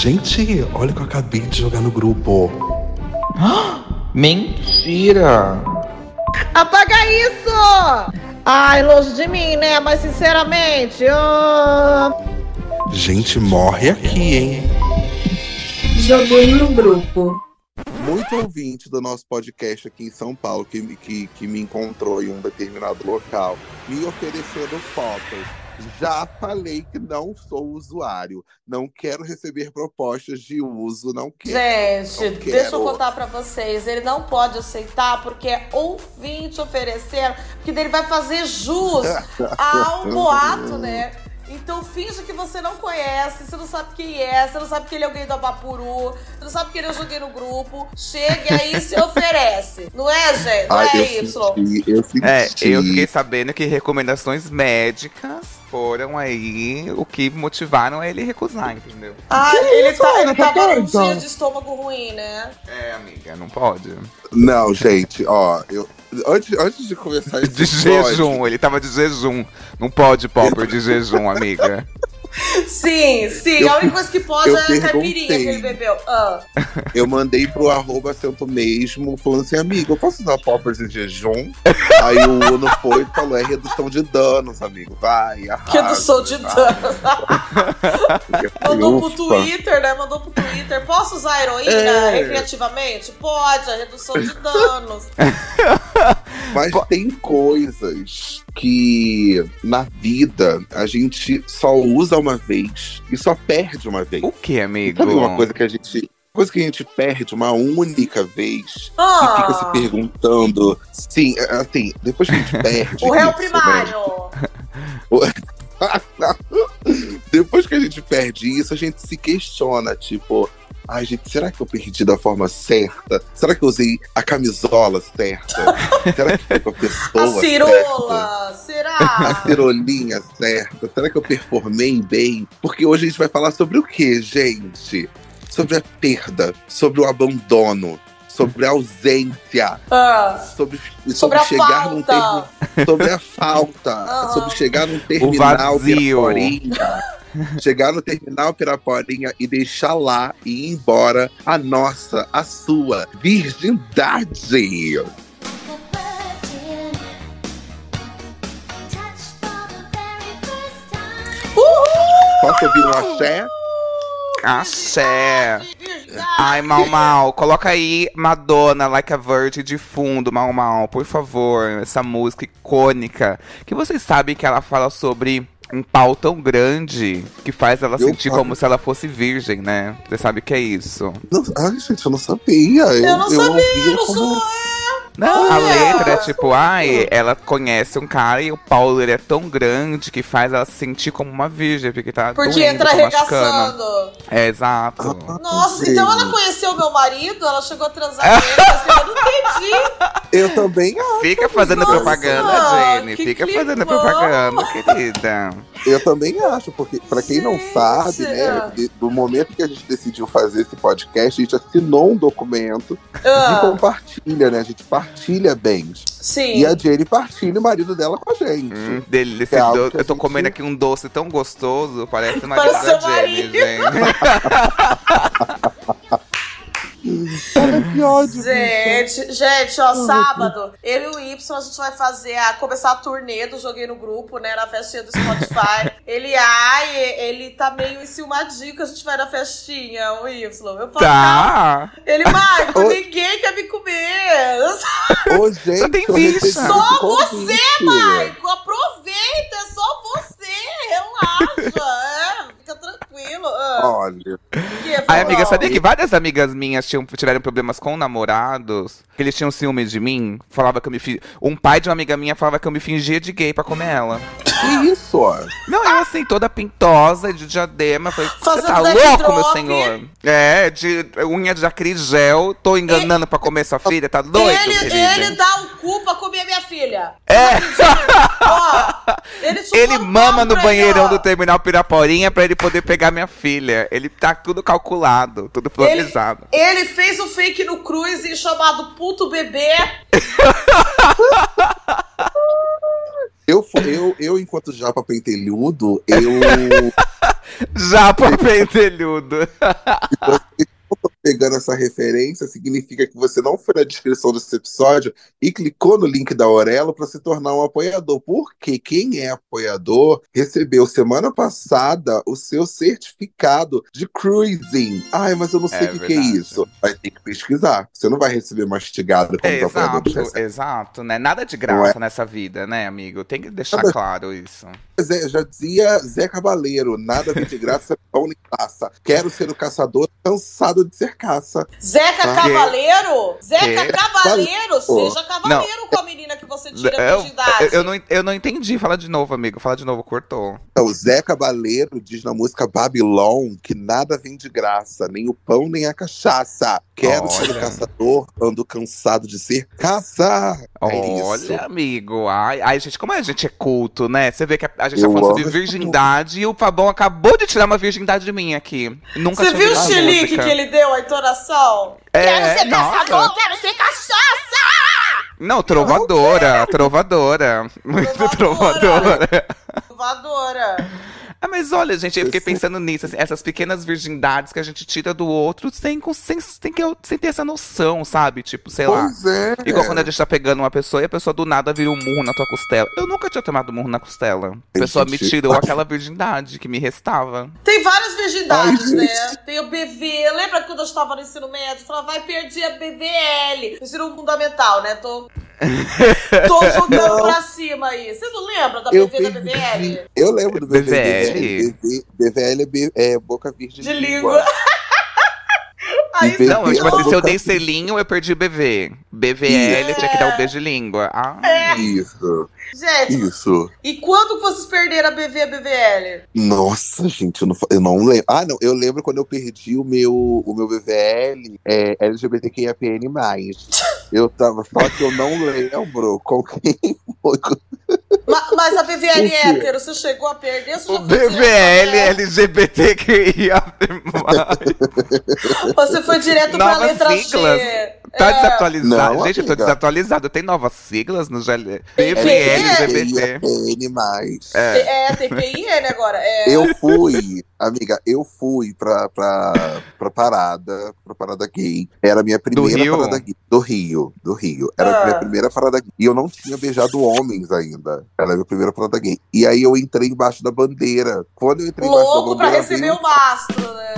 Gente, olha o que eu acabei de jogar no grupo. Mentira! Apaga isso! Ai, longe de mim, né? Mas sinceramente, eu... Gente, morre aqui, hein? Joguei no grupo. Muito ouvinte do nosso podcast aqui em São Paulo que, que, que me encontrou em um determinado local, me oferecendo fotos. Já falei que não sou usuário. Não quero receber propostas de uso, não quero. Gente, não deixa eu quero. contar pra vocês. Ele não pode aceitar porque é ouvinte oferecendo, porque ele vai fazer jus ao boato, né? Então finge que você não conhece, você não sabe quem é, você não sabe que ele é alguém do Abapuru, você não sabe que ele eu joguei no grupo. Chega aí e se oferece. Não é, gente? Não Ai, é, eu Y? senti, eu senti. É, eu fiquei sabendo que recomendações médicas foram aí o que motivaram ele a recusar, entendeu? Ah, ele, tá, ele tá tava num doido? dia de estômago ruim, né? É, amiga, não pode. Não, gente, ó, eu. Antes, antes de começar esse De jejum, ele tava de jejum. Não pode, Popper, de jejum, amiga. Sim, sim. Eu- a única coisa que pode é a caipirinha que ele bebeu. Ah. Eu mandei pro arroba Santo mesmo, falando assim, amigo, eu posso usar poppers em jejum? Aí o Uno foi e falou, é redução de danos, amigo. Vai, arrasa. Redução de vai. danos. Mandou pro. Twitter, né? Mandou pro Twitter. Posso usar a heroína É. recreativamente? Pode, a redução de danos. Mas tem coisas que na vida a gente só usa uma vez e só perde uma vez. O que, amigo? Sabe uma coisa que a gente. Coisa que a gente perde uma única vez Ah, e fica se perguntando. Sim, assim, depois que a gente perde. o réu isso, né? primário. Depois que a gente perde isso, a gente se questiona, tipo, ai, gente, será que eu perdi da forma certa? Será que eu usei a camisola certa? será que foi com a pessoa A certa? cirola. A Será? cirolinha certa? Será que eu performei bem? Porque hoje a gente vai falar sobre o que, gente? Sobre a perda, sobre o abandono, sobre a ausência, Ah, sobre, sobre sobre a chegar num termo falta. sobre a falta, Ah. sobre chegar num terminal vazio. Chegar no terminal Piraporinha e deixar lá e ir embora a nossa, a sua virgindade. Posso ouvir um axé? Axé. Ai, Mal Mal, coloca aí Madonna, Like a Virgin de fundo, Mal Mal, por favor. Essa música icônica. Que vocês sabem que ela fala sobre um pau tão grande que faz ela Eu sentir falo. como se ela fosse virgem, né? Você sabe o que é isso? Não, ai, gente, eu não sabia. Eu, Eu não sabia, ouvia eu não como... sou. Não, a letra é tipo, ai, ela conhece um cara e o pau dele é tão grande que faz ela se sentir como uma virgem, porque tá Porque doendo, entra tá arregaçando. É, exato. Nossa, Sim. então ela conheceu meu marido, ela chegou a transar com ele, mas eu não entendi. Eu também acho. Fica fazendo Nossa, propaganda, Jenny. que Fica climão. fazendo propaganda, querida. Eu também acho, porque pra quem não sabe, né, de- do momento que a gente decidiu fazer esse podcast, a gente assinou um documento de Ah, compartilha, né? A gente partilha bens. sim. E a Jenny partilha o marido dela com a gente. Hum, delícia. É do- Eu tô gente- comendo aqui um doce tão gostoso, parece uma marido Parece da Jenny, marido. gente. Olha que ódio. Gente, gente, ó, sábado, eu e o Y, a gente vai fazer a começar a turnê do Joguei no Grupo, né? Na festinha do Spotify. ele, ai, ele tá meio enciumadinho que a gente vai na festinha, o Y. Eu falo, Tá. Ele, Marco, ninguém quer me comer. Ô, gente, Só tem recebi Só convite. Marco, aproveita, é só você, relaxa, é, tranquilo. Ah, Olha, Ai, amiga, sabia que várias amigas minhas tinham, tiveram problemas com namorados? Que eles tinham ciúme de mim? Falava que eu me fi... Um pai de uma amiga minha falava que eu me fingia de gay pra comer ela. que isso, ó. Não, eu assim, toda pintosa, de diadema. Falei, você tá louco, meu drop. senhor? É, de unha de acrigel. Tô enganando pra comer sua filha, tá doido, Ele, ele dá o cu pra comer minha filha. É. Ó, ele Ele mama no banheirão ele, ó. do terminal Piraporinha pra ele poder pegar minha filha. Ele tá tudo calculado, tudo planejado. Ele fez o fake no Cruise chamado Puto Bebê. Eu, eu, eu enquanto japa pentelhudo, eu, Já por pentelhudo. Pegando essa referência, significa que você não foi na descrição desse episódio e clicou no link da Aurelo para se tornar um apoiador. Porque quem é apoiador recebeu semana passada o seu certificado de cruising. Ai, mas eu não sei É o que, que é isso. Vai ter que pesquisar. Você não vai receber mastigado como Exato, recebem. exato, né? Nada de graça nessa vida, né, amigo? Tem que deixar Nada- claro isso. Zé, já dizia Zé Cabaleiro, nada vem de graça, pão nem passa. Quero ser o caçador cansado de ser caça. Zeca Ah. Cavaleiro? Zeca Que? Cavaleiro, seja cavaleiro com a menina que você tira a Eu, virgindade. eu, eu não, eu não entendi. Fala de novo, amigo. Fala de novo, cortou. Então, Zé Cabaleiro diz na música Babylon que nada vem de graça, nem o pão nem a cachaça. Quero ser o Olha. caçador, ando cansado de ser caça. É Olha, isso. amigo. Ai, ai, gente, como a gente é culto, né? Você vê que a, a gente Eu tá falando sobre esse virgindade e o Fabão acabou de tirar uma virgindade de mim aqui. Nunca Você viu o chilique que ele deu, a entonação? É, nossa. quero ser cachaça! Não, trovadora, trovadora. Muito Trovadora. trovadora. Ah, mas olha, gente, eu fiquei pensando nisso, assim, essas pequenas virgindades que a gente tira do outro sem, sem, sem, que eu- sem ter essa noção, sabe? Tipo, sei lá. Pois é. Igual quando a gente tá pegando uma pessoa e a pessoa do nada vira um murro na tua costela. Eu nunca tinha tomado murro na costela. A pessoa me tirou aquela virgindade que me restava. Tem várias virgindades, Ai, né? Tem o BV. Lembra quando eu estava no ensino médio? Falava, vai perder a BVL. Ensino fundamental, né? Tô, tô jogando Não. pra cima aí. Vocês não lembram da Eu BV da. BVL? Eu lembro do BVL. BVL. BVL, é, é boca virgem De língua. Aí E Não, eu, tipo assim, se eu dei selinho, eu perdi BV. BVL, tinha que dar o beijo de língua. Ah, Isso, Gente, isso. e quando vocês perderam a BV e a BVL? Nossa, gente, eu não, eu não lembro. Ah, não, eu lembro quando eu perdi o meu, o meu BVL é, LGBTQIAPN+. Eu tava, só que eu não lembro com quem foi. Ma- mas a BVL quê? hétero, você chegou a perder? Você o BVL pra- LGBTQIA+. Você foi direto pra Novas letra siglas. G. Tá É. desatualizado. Não, Gente, eu tô amiga. desatualizado. Tem novas siglas no GL... BVL LGBT. LGBTQIAPN+. É. É, TPIN agora. É. Eu fui, amiga, eu fui pra, pra, pra parada, pra parada gay. Era a minha primeira Rio? parada gay. Do Rio, do Rio. Era Ah. a minha primeira parada gay. E eu não tinha beijado homens ainda. Era a minha primeira parada gay. E aí eu entrei embaixo da bandeira. Quando eu entrei embaixo Louco da pra bandeira. receber veio- o mastro, né?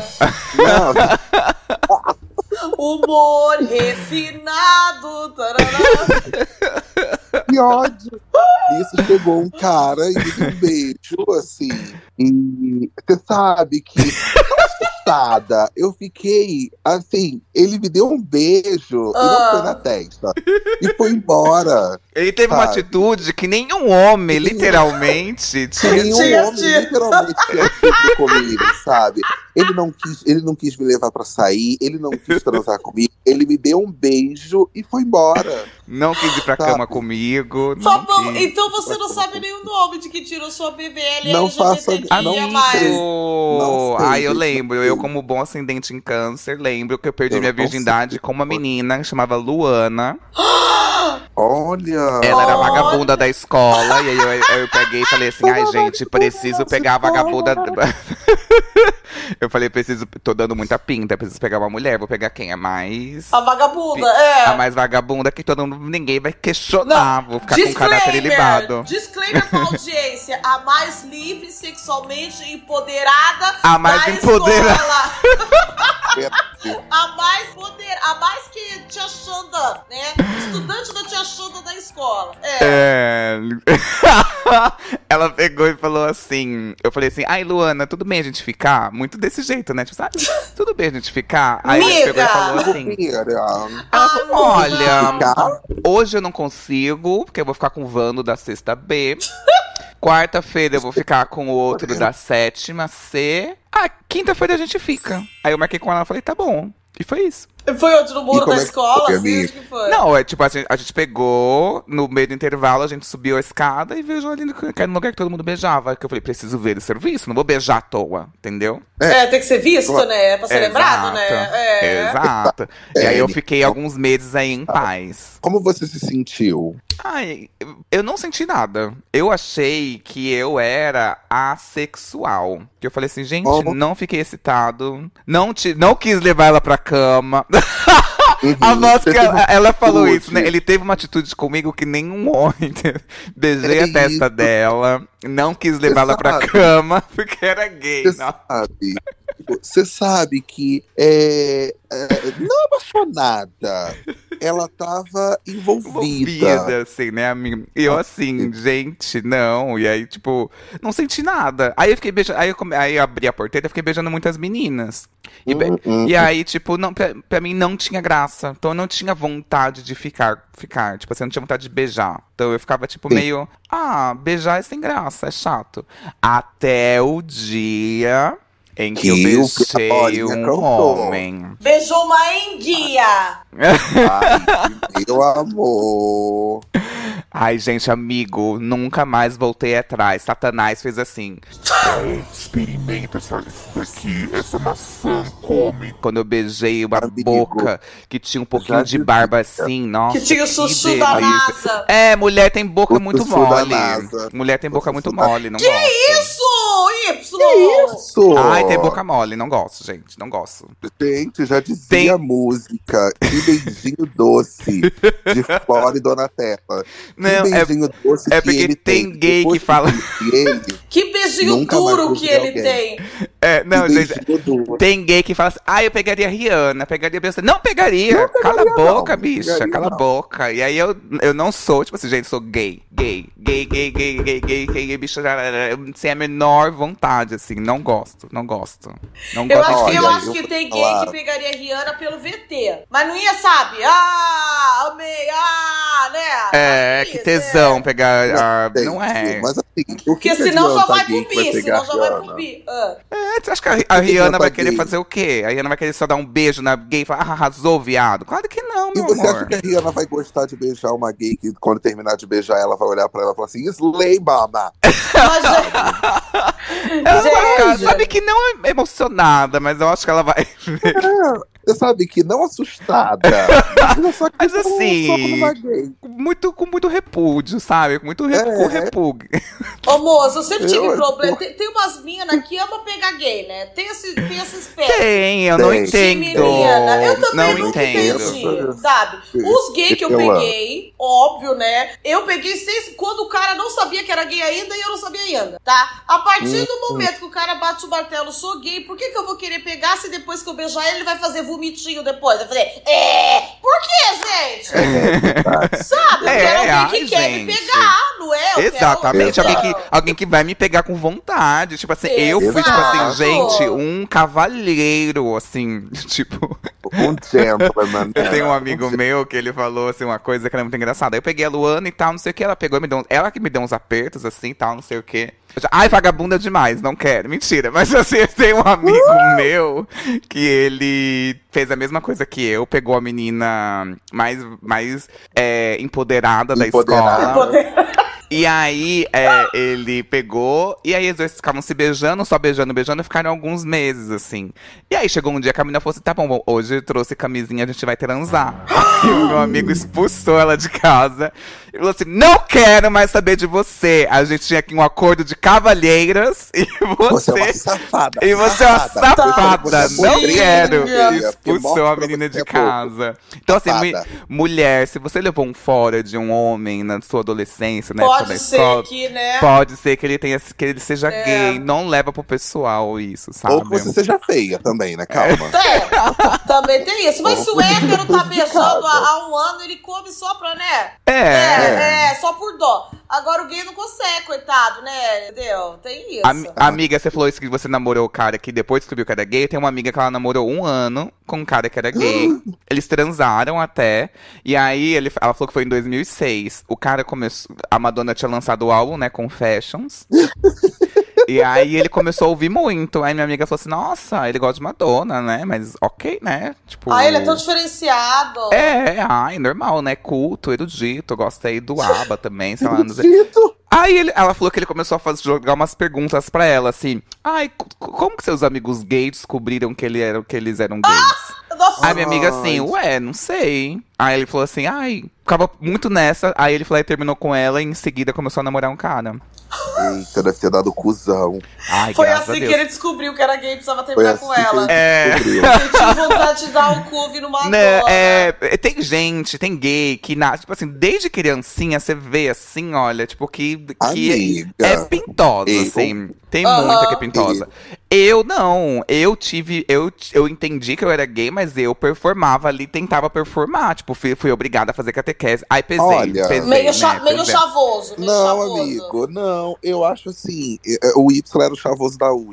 Não, Humor refinado. tarará. que ódio. Nisso chegou um cara e deu um beijo, assim. E você sabe que, assustada, eu fiquei, assim, ele me deu um beijo e Ah. não foi na testa. E foi embora. Ele teve uma Sabe? atitude que nenhum homem, literalmente, tinha. Nenhum tinha homem tido. literalmente tinha tido comigo, sabe? Ele não, quis, ele não quis me levar pra sair, ele não quis transar comigo, ele me deu um beijo e foi embora. Não quis ir pra Sabe? cama comigo. Não Fabão, quis. então você não sabe nenhum nome de que tirou sua BBL Não faça- LGBTQIA+. não Amigo! sei. Não sei, Ah, eu lembro. não Eu, como bom ascendente em câncer, lembro que eu perdi Eu minha virgindade com uma menina que chamava Luana. Olha. Ela era a Olha! vagabunda da escola. E aí eu, eu peguei e falei assim: ai, gente, preciso pegar a vagabunda. eu falei: preciso. Tô dando muita pinta, preciso pegar uma mulher. Vou pegar quem? A mais. A vagabunda, é. A mais vagabunda que todo mundo, ninguém vai questionar. Vou ficar com o caráter ilibado. disclaimer pra audiência. A mais livre, sexualmente empoderada A mais da empoderada. escola. a mais poder, a mais que tia Xanda, né? Estudante da tia Xanda da escola. É. É. Ela pegou e falou assim. Eu falei assim, ai, Luana, tudo bem a gente ficar? Muito desse jeito, né? Tipo, sabe? Tudo bem a gente ficar? Aí ela pegou e falou assim. Ela falou, olha, Ficar? hoje eu não consigo, porque eu vou ficar com o Vando da sexta B. Quarta-feira eu vou ficar com o outro da sétima C. Ah, quinta-feira a gente fica. Aí eu marquei com ela e falei, tá bom. E foi isso. Foi onde? No muro da é escola? foi, Assim, onde que foi? Não, é tipo, a gente, a gente pegou, no meio do intervalo, a gente subiu a escada e no, que era no lugar que todo mundo beijava. Que eu falei, preciso ver o serviço, não vou beijar à toa, entendeu? É, tem que ser visto, Exato. né? Pra ser lembrado, né? É. Exato. É, e aí eu fiquei alguns meses aí em paz. Como você se sentiu? Ai, eu não senti nada. Eu achei que eu era assexual. Que eu falei assim, gente, não fiquei excitado. Não, te, não quis levar ela pra cama. Uhum. A teve ela, ela falou isso, né? Ele teve uma atitude comigo que nenhum homem. Beijei É a testa isso. dela. Não quis levar ela pra cama, porque era gay. Você sabe, você sabe que é, é, não apaixonada, ela tava envolvida. envolvida, assim, né, amiga? E eu assim, gente, não. E aí, tipo, não senti nada. Aí eu fiquei beijando. Aí eu, come... aí eu abri a porteira e fiquei beijando muitas meninas. E, be- Hum, hum. e aí, tipo, não, pra, pra mim não tinha graça. Então eu não tinha vontade de ficar, ficar. Tipo assim, eu não tinha vontade de beijar. Então eu ficava, tipo, Sim. meio. Ah, beijar é sem graça, é chato. Até o dia em que, Que eu beijei um cantou. homem. Beijou uma enguia. Ai, meu amor. Ai, gente, amigo, nunca mais voltei atrás. Satanás fez assim. Experimenta essa, isso daqui, essa maçã, come. Quando eu beijei uma Amigo, boca que tinha um pouquinho já de barba assim, nossa. Que tinha o chuchu da. NASA. É, mulher tem boca O muito mole. Mulher tem boca muito mole, não Que gosto. isso? Y! Isso! Ai, tem boca mole, não gosto, gente, não gosto. Gente, já dizia Tem- a música. Que beijinho doce de Flora e Donatella. Não, que é, beijinho doce é que porque ele tem gay que fala- Ele, Que beijinho Nunca duro que ele alguém. tem. é, não, que gente, tem gay que fala assim, ah, eu pegaria a Rihanna, pegaria a Beyoncé. Não pegaria, cala a não, boca, não bicha, pegaria, cala a não. boca. E aí eu, eu não sou, tipo assim, gente, sou gay, gay, gay, gay, gay, gay, gay, gay, gay bicha, sem a menor vontade, assim, não gosto, não gosto. Não Eu gosto acho, de eu acho eu que tem gay falar. que pegaria a Rihanna pelo VT. Mas não ia, sabe? Ah, amei, ah, né? É, que tesão pegar a... Gente, Não é. Mas assim, o que Porque que senão só vai pro bi, senão já vai pro bi. Ah. É, você acha que a, a Rihanna vai querer gay? fazer o quê? A Rihanna vai querer só dar um beijo na gay e falar, ah, arrasou, viado? Claro que não, E meu você amor. acha que a Rihanna vai gostar de beijar uma gay que quando terminar de beijar ela vai olhar pra ela e falar assim, Slay, mama! Mas, Ela vai ficar, Gente. sabe que não é emocionada, mas eu acho que ela vai. Você sabe que não assustada. mas só que Mas assim- muito, com muito repúdio, sabe? Com muito re- É. com repúdio. Ô, moço, eu sempre tive Eu- problema. Tem, tem umas minas que amam pegar gay, né? Tem esse, tem esse espécie. Tem, eu não Tem. entendo. Menina, eu também não entendo. entendi, sabe? Os gays que eu, Eu amo. peguei, óbvio, né? Eu peguei seis, quando o cara não sabia que era gay ainda e eu não sabia ainda, tá? A partir do momento que o cara bate o martelo, sou gay, por que, que eu vou querer pegar se depois que eu beijar ele, ele vai fazer vomitinho depois? Vai fazer, é, por que, gente? Sabe? Eu É, quero alguém que ai, quer me gente. pegar, não é? Eu quero- Exatamente, Exato. alguém que, alguém que vai me pegar com vontade. Tipo assim, eu fui, tipo Exato. assim, gente, um cavalheiro, assim, tipo. Um gentleman. Eu tenho um né? amigo meu que ele falou assim uma coisa que era muito engraçada. Eu peguei a Luana e tal, não sei o que, ela pegou e me deu. um- Ela que me deu uns apertos assim, tal, não sei o que. Ai, vagabunda demais, não quero. Mentira. Mas assim, eu tenho um amigo meu que ele fez a mesma coisa que eu, pegou a menina mais, mais é, empoderada, da Empoderada. escola. Poder- E aí, é, ele pegou, e aí os dois ficavam se beijando, só beijando, beijando, e ficaram alguns meses, assim. E aí chegou um dia que a menina falou assim: tá bom, bom, hoje eu trouxe camisinha, a gente vai transar. Aí o meu amigo expulsou ela de casa. E falou assim: não quero mais saber de você. A gente tinha aqui um acordo de cavalheiras, e Você é uma você. safada. E você é uma safada, Você é não quero. E porque expulsou a menina de é casa. Então, assim, mu- Safada. mulher, se você levou um fora de um homem na sua adolescência, da Pode ser escola, que, né? pode ser que ele tenha que ele seja É. gay. Não leva pro pessoal isso, sabe? Ou que você seja feia também, né? Calma. É, também tem isso. Mas se o hétero tá beijando há, há um ano, ele come só pra, né? É. É, é, só por dó. Agora o gay não consegue, coitado, né? Entendeu? Tem isso. Am- amiga, você falou isso que você namorou o cara que depois descobriu que era gay. Tem uma amiga que ela namorou um ano com um cara que era gay. Eles transaram até. E aí ele, ela falou que foi em 2006. O cara começou. A Madonna tinha lançado o álbum, né? Confessions. E aí ele começou a ouvir muito. Aí minha amiga falou assim: Nossa, ele gosta de Madonna, né? Mas ok, né? Tipo. Ah, ele é tão diferenciado. É, ai, normal, né? Culto, erudito, gosta aí do ABBA também, sei lá. Não sei. Dito. Aí ele- ela falou que ele começou a fazer, jogar umas perguntas pra ela, assim. Ai, co- como que seus amigos gays descobriram que, ele era, que eles eram gays? Nossa, Aí minha amiga assim, ué, não sei. Aí ele falou assim, ai, ficava muito nessa. Aí ele falou, aí terminou com ela e em seguida começou a namorar um cara. Eita, deve ter dado cuzão. Ai, foi assim que ele descobriu que era gay e precisava Foi terminar assim com ela. que É. ele. Sentiu vontade de dar um cu vi numa Né, é, é, tem gente, tem gay que, na, tipo assim, desde criancinha você vê assim, olha, tipo, que, que Amiga. é pintosa, assim. Tem muita que é pintosa. Eu não, eu tive, eu, eu entendi que eu era gay, mas eu performava ali, tentava performar. Tipo, fui, fui obrigada a fazer catequese. Ai, pesei, Olha. pesei, Meio, né, cha- meio pesei. chavoso. Meio Não, chavoso. amigo, não. Eu acho assim. é, O Y era o chavoso da U.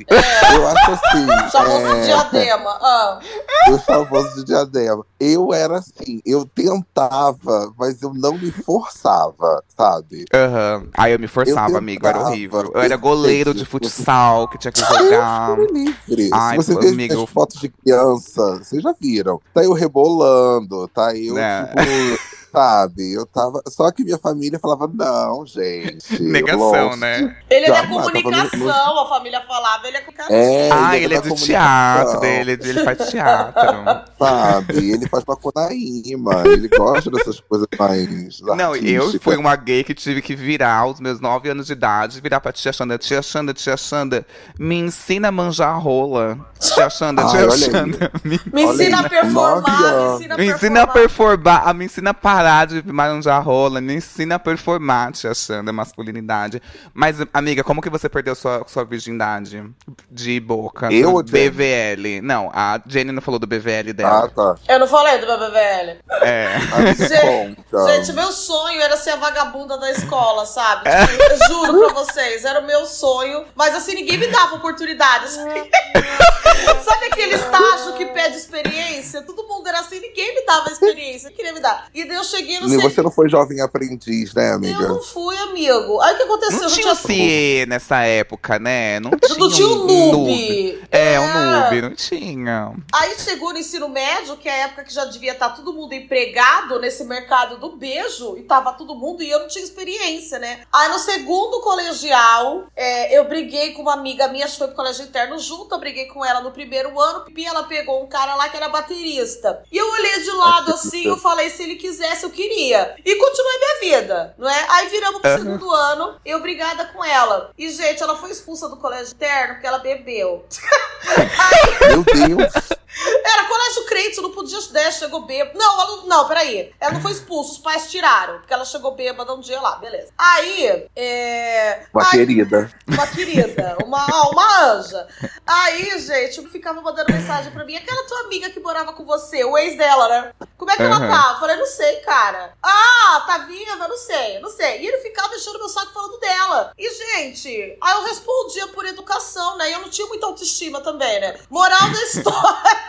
Eu acho assim. Chavoso é, de diadema. Ah. o chavoso de diadema. Eu era assim, eu tentava, mas eu não me forçava, sabe? Aham. Aí eu me forçava, Eu amigo, era horrível. Eu era goleiro de futsal, que tinha que jogar. Me livre. Ai, Se você pô, ver amigo. as fotos de criança, vocês já viram. Tá eu rebolando, tá eu, Né. tipo, sabe? Eu tava. Só que minha família falava, não, gente. Negação, longe. né? Ele é da no- comunicação, a família falava. Ele é comunicação. É, Ah, ele ele é é da do teatro, dele, ele faz teatro. Sabe? Ele faz macunaíma, ele gosta dessas coisas mais. Não, eu artísticas. fui uma gay que tive que virar aos meus 9 anos de idade, virar pra tia Xanda, tia Xanda, tia Xanda, me ensina a manjar rola. Tia Xanda, tia. Xanda, me, Me ensina a performar, nove me ensina a me ensina a performar. performar, a- me ensina a parar de manjar rola, me ensina a performar, tia Xanda, masculinidade. Mas, amiga, como que você perdeu sua, sua virgindade de boca? Eu ou? BVL. Não, a Jenny não falou do BVL dela. Ah, tá. Eu não falei do BBVL. É. Amiga, Gente. Gente, meu sonho era ser a vagabunda da escola, sabe? Tipo, eu juro pra vocês, era o meu sonho. Mas assim, ninguém me dava oportunidade. Sabe, Sabe aquele estágio que pede experiência? Todo mundo era assim, ninguém me dava experiência, queria me dar. E daí eu cheguei no E serviço. você não foi jovem aprendiz, né, Eu amiga? não fui, amigo. Aí o que aconteceu? Não Eu tinha CIE nessa época, né? Não Eu tinha, não tinha um noob. É, um noob, não tinha. Aí chegou no ensino médio, que é a época que já devia estar todo mundo empregado nesse mercado do beijo, e tava todo mundo, e eu não tinha experiência, né? Aí no segundo colegial, é, eu briguei com uma amiga minha, acho que foi pro colégio interno junto, eu briguei com ela no primeiro ano, e ela pegou um cara lá que era baterista. E eu olhei de lado assim, eu falei, se ele quisesse, eu queria. E continuei minha vida, não é? Aí viramos pro Aham. segundo ano, eu brigada com ela. E, gente, ela foi expulsa do colégio interno porque ela bebeu. Meu Deus. Era colégio crente, não podia né, chegou bêbada. Não, ela não, não, peraí. Ela não foi expulsa, os pais tiraram, porque ela chegou bêbada um dia lá, beleza. Aí, é. Uma aí- querida. uma querida, uma, ó, uma anja. Aí, gente, eu ficava mandando mensagem pra mim. Aquela tua amiga que morava com você, o ex dela, né? Como é que ela Aham. tá? Eu falei, não sei, cara. Ah, tá viva? Não sei, não sei. E ele ficava enchendo meu saco falando dela. E, gente, aí eu respondia por educação, né? E eu não tinha muita autoestima também, né? Moral da história.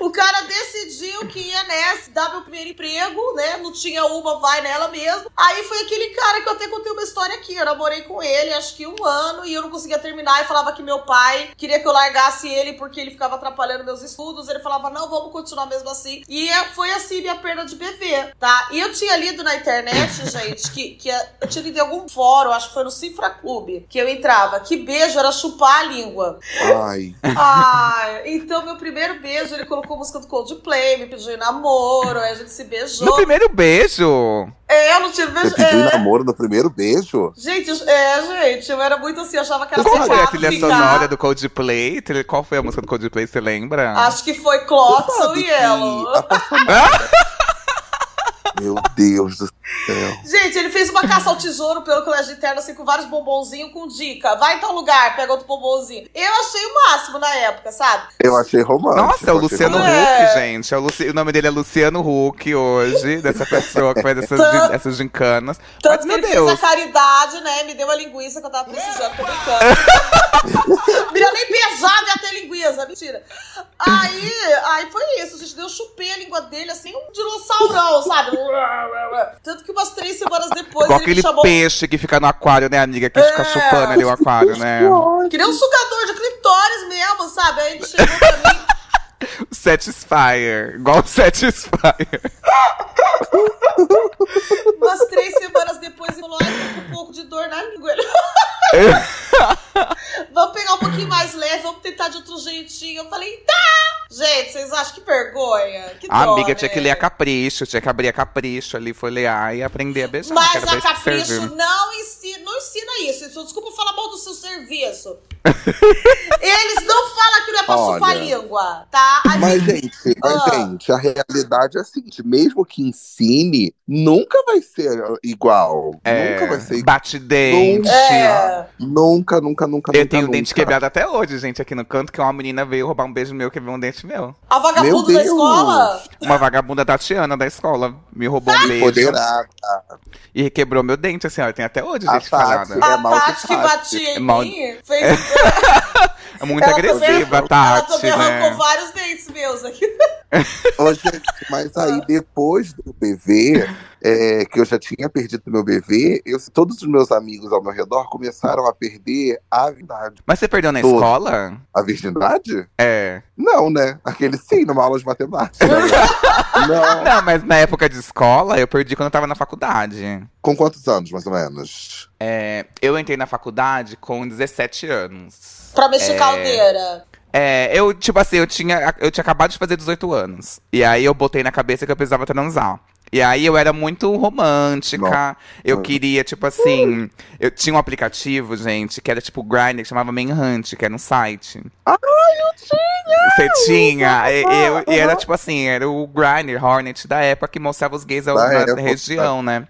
O cara decidiu que ia nessa, dar meu primeiro emprego, né? Não tinha uma, vai nela mesmo. Aí foi aquele cara que eu até contei uma história aqui. Eu namorei com ele, acho que um ano, e eu não conseguia terminar. E falava que meu pai queria que eu largasse ele porque ele ficava atrapalhando meus estudos. Ele falava, não, vamos continuar mesmo assim. E é- foi assim minha perda de bebê, tá? E eu tinha lido na internet, gente, que, que eu tinha lido em algum fórum, acho que foi no Cifra Clube, que eu entrava, que beijo era chupar a língua. Ai. Ah, então meu primeiro beijo, ele colocou música do Coldplay, me pediu em namoro, aí a gente se beijou. No primeiro beijo. É, eu não tive Você beijo. pediu em É. namoro no primeiro beijo? Gente, é, gente, eu era muito assim, eu achava que era Qual foi a trilha ficar. sonora do Coldplay? Qual foi a música do Coldplay, você lembra? Acho que foi Clotson e Yellow. Meu Deus do céu. Gente, ele fez uma caça ao tesouro pelo colégio interno, assim, com vários bombonzinhos, com dica. Vai em tal lugar, pega outro bombonzinho. Eu achei o máximo na época, sabe? Eu achei romântico. Nossa, é o Luciano romântico. É. Huck, gente. É o, Luci- o nome dele é Luciano Huck hoje, dessa pessoa que faz essas, Tanto- gin- essas gincanas. Tanto Mas, que meu ele Deus. fez a caridade, né? Me deu a linguiça que eu tava precisando, tô brincando. Menina, nem beijava ia ter linguiça, mentira. Aí, aí foi isso, gente. Eu chupei a língua dele assim, um dinossaurão, sabe? Tanto que umas três semanas depois Igual ele me aquele chamou. peixe que fica no aquário, né, amiga? Que fica É. chupando ali o aquário, né? Que nem um sugador de clitóris mesmo, sabe? Aí ele chegou pra mim. Satisfyer. Igual o Satisfyer. Umas três semanas depois ele falou: ai, tô com um pouco de dor na língua. Vamos pegar um pouquinho mais leve, vamos tentar de outro jeitinho. Eu falei, tá! Gente, vocês acham que vergonha? Que A dó, amiga né? tinha que ler a Capricho, tinha que abrir a Capricho ali, folhear e aprender a beijar. Mas a Capricho não ensina, não ensina isso. Isso- Desculpa falar mal do seu serviço. Eles não falam que não é pra Olha. chupar a língua, tá? A Mas, gente- gente, mas, Ah. gente, a realidade é a seguinte: mesmo que ensine, nunca vai ser igual. É, Nunca vai ser igual. bate dente. É. Nunca, nunca, nunca, Eu nunca, tenho nunca. dente quebrado até hoje, gente, aqui no canto, que uma menina veio roubar um beijo meu, quebrou um dente meu. A vagabundo Meu da Deus. escola? Uma vagabunda Tatiana da escola me roubou um beijo Poderá. e quebrou meu dente, assim, ó. Tem até hoje, A gente, falada. É a mal que Tati que batia em mal- mim fez. É muito Ela também- agressiva, Ela Tati, também arrancou né? vários dentes meus aqui. Ô, gente, mas aí depois do BV, é, que eu já tinha perdido meu BV, eu, todos os meus amigos ao meu redor começaram a perder a virgindade. Mas você perdeu na Todo. escola? A virgindade? É. Não, né? Aquele sim, numa aula de matemática. Não. Não, mas na época de escola, eu perdi quando eu tava na faculdade. Com quantos anos, mais ou menos? É, eu entrei na faculdade com 17 anos. Pra mexer É. caldeira. É, eu, tipo assim, eu tinha, eu tinha acabado de fazer 18 anos. E aí eu botei na cabeça que eu precisava transar. E aí eu era muito romântica. Eu Hum. queria, tipo assim. Eu tinha um aplicativo, gente, que era tipo Grindr, que chamava Manhunt, que era um site. Ah, eu tinha! Você tinha? E, e eu- e era tipo assim, era o Grindr, Hornet da época que mostrava os gays da, Da região, né?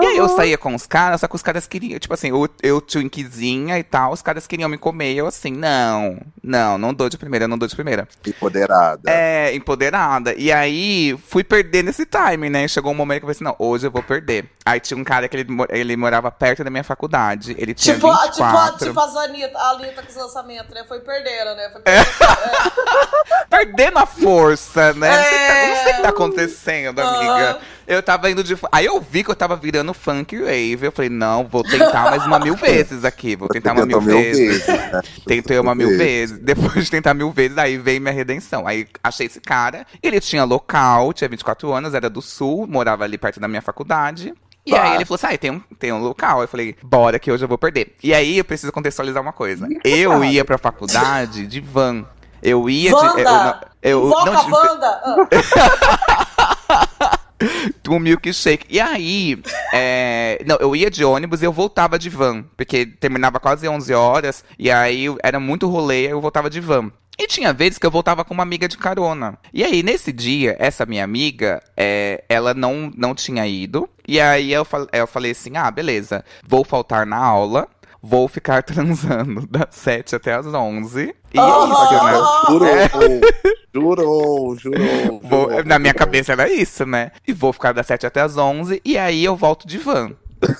E aí eu saía com os caras, só que os caras queriam, tipo assim, eu, eu twinkzinha e tal, os caras queriam me comer, eu assim, não, não, não dou de primeira, eu não dou de primeira. Empoderada. É, empoderada. E aí, fui perder nesse time, né? Chegou um momento que eu falei assim, não, hoje eu vou perder. Aí tinha um cara que ele, ele morava perto da minha faculdade, ele tinha Tipo, a- tipo, a- 24. tipo as Anitta, a Anitta com os lançamentos, né? Foi perdendo, né? É. Foi perdendo. Perdendo a força, né? Não sei o que tá- não sei o que tá É. acontecendo, amiga. Eu tava indo de. Aí eu vi que eu tava virando funk rave. Eu falei, não, vou tentar mais uma mil vezes aqui. Vou tentar uma mil tentou vezes. né? Tentei uma mil vezes. Depois de tentar mil vezes, aí veio minha redenção. Aí achei esse cara. Ele tinha local, tinha 24 anos, era do sul, morava ali perto da minha faculdade. E Tá. aí ele falou assim: ah, tem um, tem um local. Eu falei, bora que hoje eu vou perder. E aí eu preciso contextualizar uma coisa. Eu ia pra faculdade de van. Eu ia de. Eu, não- Wanda! eu, Invoca não, a de- Wanda! Um milkshake. E aí, é, não, eu ia de ônibus e eu voltava de van, porque terminava quase 11 horas, e aí era muito rolê, eu voltava de van. E tinha vezes que eu voltava com uma amiga de carona. E aí, nesse dia, essa minha amiga, é, ela não, não tinha ido. E aí eu, fal- eu falei assim: ah, beleza, vou faltar na aula, vou ficar transando das 7 até as 11. E é Aham. isso, né? Jurou, jurou, jurou. Vou- jurou, na minha cabeça era isso, né? E vou ficar das 7 até as 11 e aí eu volto de van.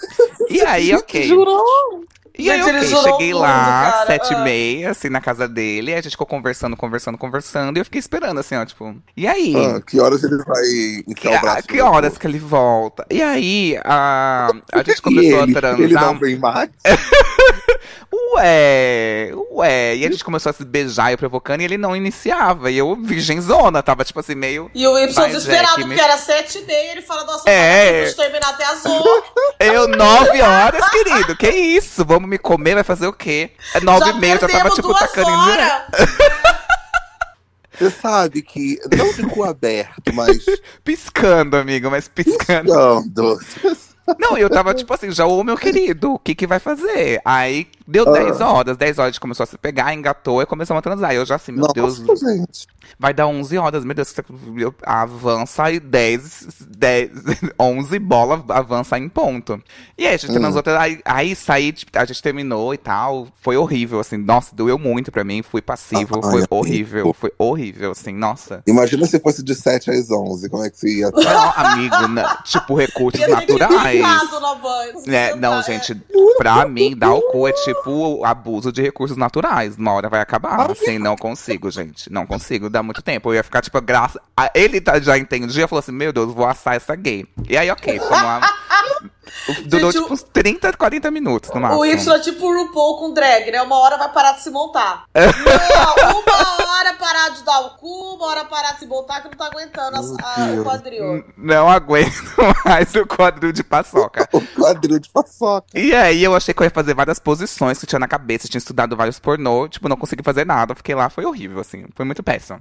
E aí, ok. Jurou. E aí, Gente, ele ok, jurou cheguei lá, sete e Ah. meia, assim, na casa dele. Aí a gente ficou conversando, conversando, conversando. E eu fiquei esperando, assim, ó, tipo... E aí? Ah, que horas ele vai que, enfiar o braço que horas cu? que ele volta? E aí, a, a gente começou ele, a transar. ele não vem mais? Ué, ué. E a gente começou a se beijar e provocando e ele não iniciava. E eu, virgenzona, tava, tipo assim, meio... E o Y desesperado, Jack, me- porque era sete e meia, ele fala, nossa, É. é. terminar até as oito. Eu, nove horas, querido. Que isso? Vamos me comer? Vai fazer o quê? É nove e meia, eu já tava, tipo, tacando horas. Você sabe que, não de cu aberto, mas Piscando, amigo, mas piscando. piscando. Não, eu tava tipo assim, já, ô meu querido, o que que vai fazer? Aí deu Ah. 10 horas, 10 horas a gente começou a se pegar, engatou e começamos a transar. E eu já assim, meu Nossa, Deus, gente. vai dar 11 horas, meu Deus, eu- avança e 10, 10, 11 bola avança em ponto. E aí a gente Hum. transou, aí, aí saí, tipo, a gente terminou e tal, foi horrível, assim, nossa, doeu muito pra mim, fui passivo, Ai, foi amigo. horrível, foi horrível, assim, nossa. Imagina se fosse de 7 às 11, como é que você ia estar? Não, amigo, né, tipo, recursos naturais. deitado na van, É, não, gente, pra mim, dar o cu é tipo abuso de recursos naturais. Uma hora vai acabar. Assim, não consigo, gente. Não consigo, dá muito tempo. Eu ia ficar, tipo, graça. Ele tá- já entendia, falou assim: Meu Deus, vou assar essa gay. E aí, ok, ficamos lá. Durou, Gente, tipo, uns 30, 40 minutos no máximo. O Y é tipo o RuPaul com drag, né? Uma hora vai parar de se montar. não, uma hora parar de dar o cu, uma hora parar de se montar, que não tá aguentando as- a- o quadril. Não aguento mais o quadril de paçoca. O quadril de paçoca. E aí eu achei que eu ia fazer várias posições que tinha na cabeça, tinha estudado vários pornô, tipo, não consegui fazer nada, fiquei lá, foi horrível, assim, foi muito péssimo.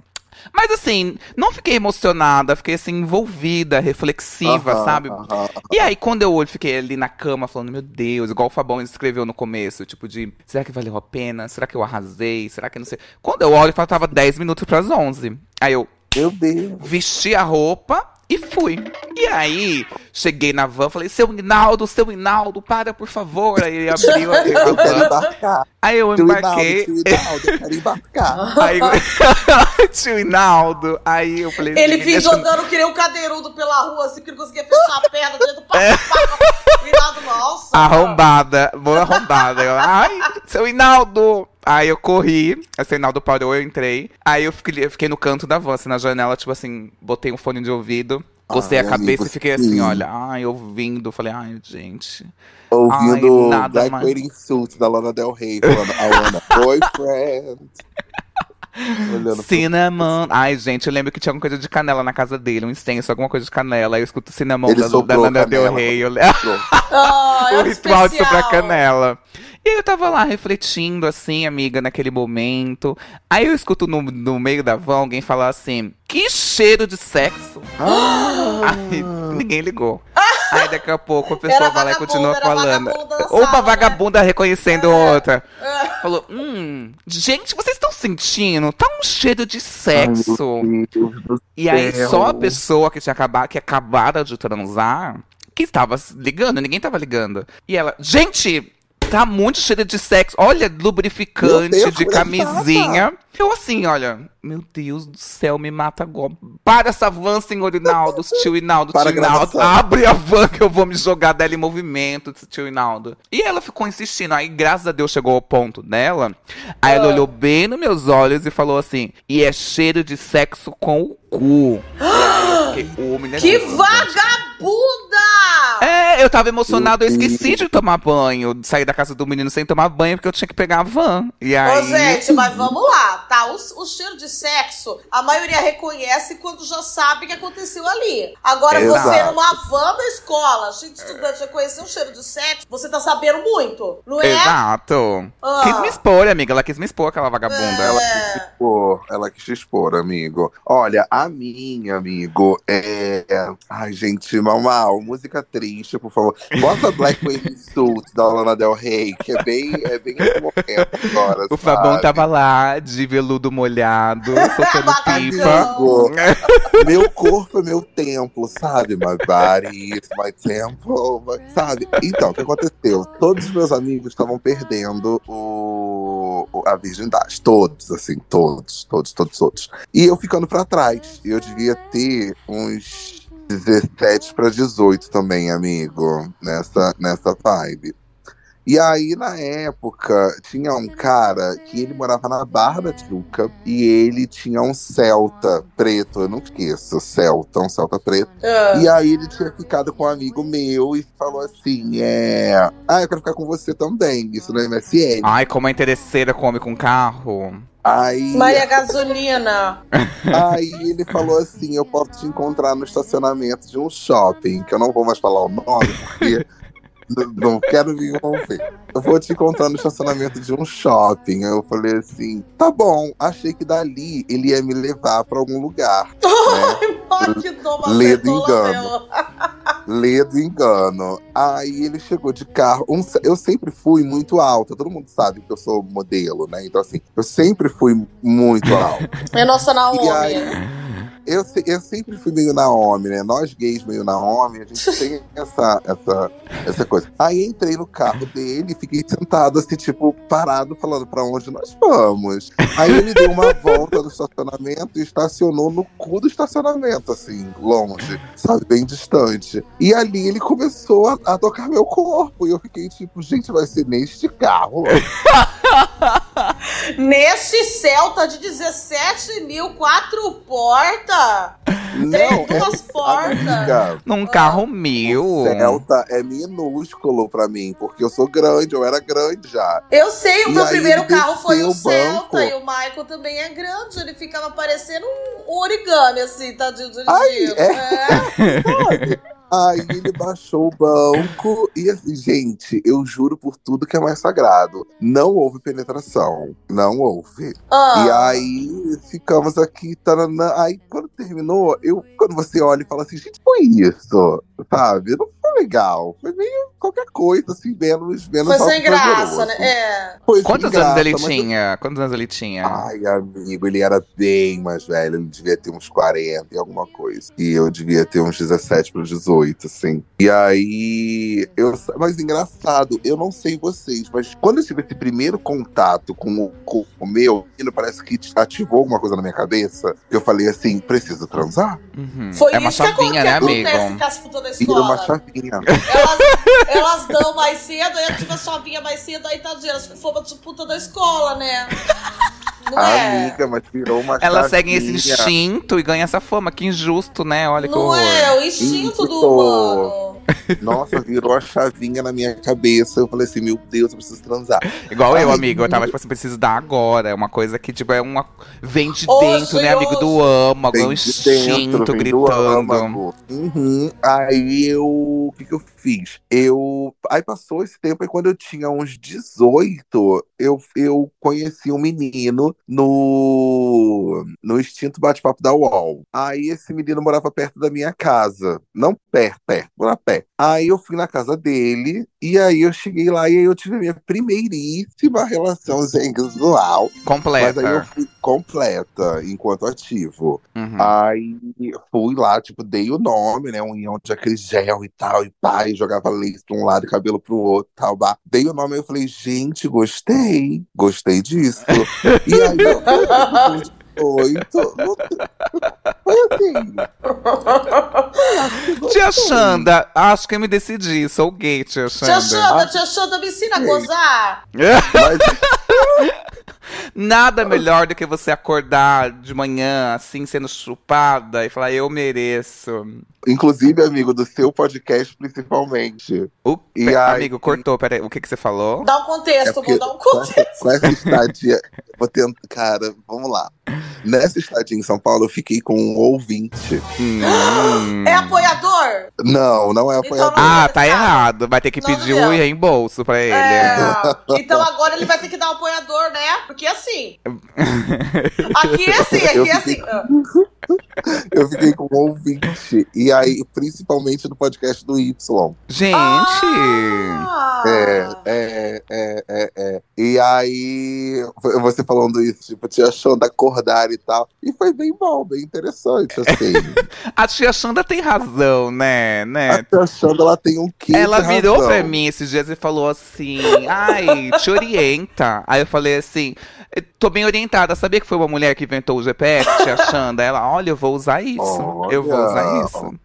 Mas assim, não fiquei emocionada, fiquei assim, envolvida, reflexiva, Aham, sabe? aham. E aí, quando eu olho, fiquei ali na cama falando, meu Deus, igual o Fabão escreveu no começo, tipo de, será que valeu a pena? Será que eu arrasei? Será que não sei? Quando eu olho, faltava 10 minutos pras 11. Aí eu Meu Deus. vesti a roupa e fui. E aí, cheguei na van, falei, seu Hinaldo, seu Hinaldo, para, por favor. Aí ele abriu a, a Eu quero van. embarcar. Aí eu Tio embarquei. Hinaldo, tio Hinaldo, eu quero embarcar. Aí, tio Hinaldo. Aí eu falei, Ele "Me vinha jogando que nem um cadeirudo pela rua, assim, que não conseguia fechar a perna dentro do É. virado, nossa. Arrombada, boa arrombada. Eu, Ai, seu Hinaldo! Aí eu corri, aí seu Hinaldo parou, eu entrei. Aí eu fiquei, eu fiquei no canto da van, assim, na janela, tipo assim, botei um fone de ouvido, cocei Ai, a cabeça amigo, e fiquei sim. assim, olha, ai, ouvindo. Falei, ai, gente. Ouvindo Ai, nada Black mais. Suit da Lana Del Rey, falando I wanna boyfriend. Olhando pro- Cinnamon. Ai, gente, eu lembro que tinha alguma coisa de canela na casa dele, um incenso, alguma coisa de canela. Aí eu escuto Cinnamon Ele da, da Lana Del. Rey. Eu, Ah, é o ritual de soprar especial. canela. E aí eu tava lá refletindo, assim, amiga, naquele momento. Aí eu escuto no, no meio da van alguém falar assim: Que cheiro de sexo! Aí ninguém ligou. Aí daqui a pouco a pessoa vai lá e vagabunda, continua era falando. Uma sala, vagabunda reconhecendo outra. É. Falou: Hum, gente, vocês estão sentindo? Tá um cheiro de sexo. Ai, do E aí, só a pessoa que tinha acabado, que acabara de transar, que estava ligando, ninguém tava ligando. E ela, gente, tá muito cheiro de sexo. Olha, lubrificante Deus, de como camisinha. Eu assim, olha, meu Deus do céu, me mata agora. Para essa van, senhor Hinaldo, tio Para a tio gravação. Abre a van que eu vou me jogar dela em movimento, tio Hinaldo. E ela ficou insistindo. Aí, graças a Deus, chegou ao ponto dela. Aí ela Ah. olhou bem nos meus olhos e falou assim: e é cheiro de sexo com o cu. Eu fiquei, "Ô, menina Que linda." vagabunda! É, eu tava emocionado, eu esqueci de tomar banho, de sair da casa do menino sem tomar banho, porque eu tinha que pegar a van. E aí. Ô, gente, mas vamos lá, tá? O, o cheiro de sexo, a maioria reconhece quando já sabe o que aconteceu ali. Agora, Exato. você numa van da escola, cheio de estudante, reconhecer o cheiro de sexo, você tá sabendo muito, não é? Exato. Ah. Quis me expor, amiga. Ela quis me expor, aquela vagabunda. Ela- Ela quis te expor, ela quis te expor, amigo. Olha, a minha, amigo, é. Ai, gente, mal, mal. Música triste, por favor. Bota Black Waiting Suit da Lana Del Rey, que é bem, é bem agora. O Fabão tava lá, de veludo molhado, soltando pipa. Meu corpo é meu templo, sabe? My body is my temple, sabe? Então, o que aconteceu? Todos os meus amigos estavam perdendo o, o- a virgindade. Todos, assim, todos, todos, todos, todos. E eu ficando pra trás. Eu devia ter uns 17 pra 18 também, amigo, nessa, nessa vibe. E aí, na época, tinha um cara que ele morava na Barra da Tijuca e ele tinha um Celta preto, eu não esqueço, Celta, um Celta preto. Ah. E aí ele tinha ficado com um amigo meu e falou assim: é. Ah, eu quero ficar com você também, isso no MSN. Ai, como a interesseira come com carro. Aí, Maria Gasolina. aí ele falou assim: eu posso te encontrar no estacionamento de um shopping, que eu não vou mais falar o nome, porque não quero me envolver. Eu vou te encontrar no estacionamento de um shopping. Aí eu falei assim: tá bom, achei que dali ele ia me levar pra algum lugar. né? Ledo engano. Ledo engano. Aí ele chegou de carro. Um- eu sempre fui muito alta. Todo mundo sabe que eu sou modelo, né? Então, assim, eu sempre fui muito alta. É nossa Naomi. E aí, eu, eu sempre fui meio Naomi, né? Nós gays meio Naomi, a gente tem essa, essa, essa coisa. Aí entrei no carro dele e fiquei sentado, assim, tipo, parado, falando pra onde nós vamos. Aí ele deu uma volta no estacionamento e estacionou no cu do estacionamento, assim, longe, sabe? Bem distante. E ali ele começou a, a tocar meu corpo. E eu fiquei tipo, gente, vai ser neste carro. Neste Celta de 17 mil, quatro portas. Não, Tem duas portas. amiga. Num carro meu. O Celta é minúsculo pra mim, porque eu sou grande, eu era grande já. Eu sei, o E meu primeiro carro foi o o banco. Celta e o Michael também é grande. Ele ficava parecendo um origami, assim, tadinho dirigindo. Ai, é? É. Aí ele baixou o banco e assim, gente, eu juro por tudo que é mais sagrado. Não houve penetração. Não houve. Ah. E aí ficamos aqui, taranã. Aí quando terminou, eu, quando você olha e fala assim, gente, foi isso, sabe? Não foi legal. Foi meio qualquer coisa, assim, menos, menos Foi sem graça, prazeroso. né? É. Foi sem Quantos graça, anos ele mas eu- tinha? Quantos anos ele tinha? Ai, amigo, ele era bem mais velho, ele devia ter uns 40 e alguma coisa. E eu devia ter uns 17 para 18, assim. E aí, eu, mas engraçado, eu não sei vocês, mas quando eu tive esse primeiro contato com o, com o meu, parece que ativou alguma coisa na minha cabeça. Eu falei assim, preciso transar? Uhum. Foi é uma isso que chavinha, né, amigo? acontece com as putas da E escola. uma chavinha. Elas, elas dão mais cedo, aí ativa a chavinha mais cedo, aí tadinha, elas ficam fama de puta da escola, né? Não é? Amiga, mas virou uma Elas seguem esse instinto e ganham essa fama. Que injusto, né? Olha que Não horror. é, o instinto do Isso. humano. Nossa, virou a chavinha na minha cabeça. Eu falei assim, meu Deus, eu preciso transar. Igual eu, Ai, amigo. Eu tava, tipo assim, preciso dar agora. É uma coisa que, tipo, é uma. Vem de Hoje, dentro, né, amigo do âmago. É um Vem instinto dentro, vem do gritando. Uhum. Aí eu. O que, que eu fiz? Eu. Aí passou esse tempo e quando eu tinha uns 18, eu, eu conheci um menino no. No instinto bate-papo da UOL. Aí esse menino morava perto da minha casa. Não perto, perto, morava perto. Aí eu fui na casa dele, e aí eu cheguei lá e aí eu tive a minha primeiríssima relação sexual. Mas Completa. aí eu fui completa enquanto ativo. Uhum. Aí fui lá, tipo, dei o nome, né? União de aquele gel e tal, e e jogava lace pra um lado e cabelo pro outro tal. Bah. Dei o nome e eu falei, gente, gostei, gostei disso. e aí eu oito. Foi assim. Tia Xanda, acho que eu me decidi. Sou gay, tia Tia Xanda. Xanda, tia Xanda, me ensina a gozar. Mas Nada melhor do que você acordar de manhã, assim, sendo chupada e falar, eu mereço. Inclusive, amigo, do seu podcast, principalmente. O, E aí- Amigo, cortou, peraí. O que, que você falou? Dá um contexto, É porque vou dar um com essa, contexto. com essa estadia, vou tentar, cara, vamos lá. Nessa estadia em São Paulo, eu fiquei com um ouvinte. Hum. É apoiador? Não, não é Então apoiador. Ah, tá errado. Vai ter que Não pedir o reembolso pra ele. É. Então agora ele vai ter que dar um apoiador, né? Porque assim. Aqui é assim, aqui é assim. Eu fiquei com um ouvinte. E aí, principalmente no podcast do Y. Gente! Ah. É, é, é, é, é. E aí, você falando isso, tipo, te achando acordar e tal. E foi bem bom, bem interessante, assim. A tia Xanda tem razão, né? né? A te achando, ela tem um quê Ela virou razão. pra mim esses dias e falou assim: Ai, te orienta. Aí eu falei assim: "Eu Tô bem orientada. Sabia que foi uma mulher que inventou o GPS, tia Xanda? Ela, olha, eu vou usar isso. eu vou usar Olha, isso.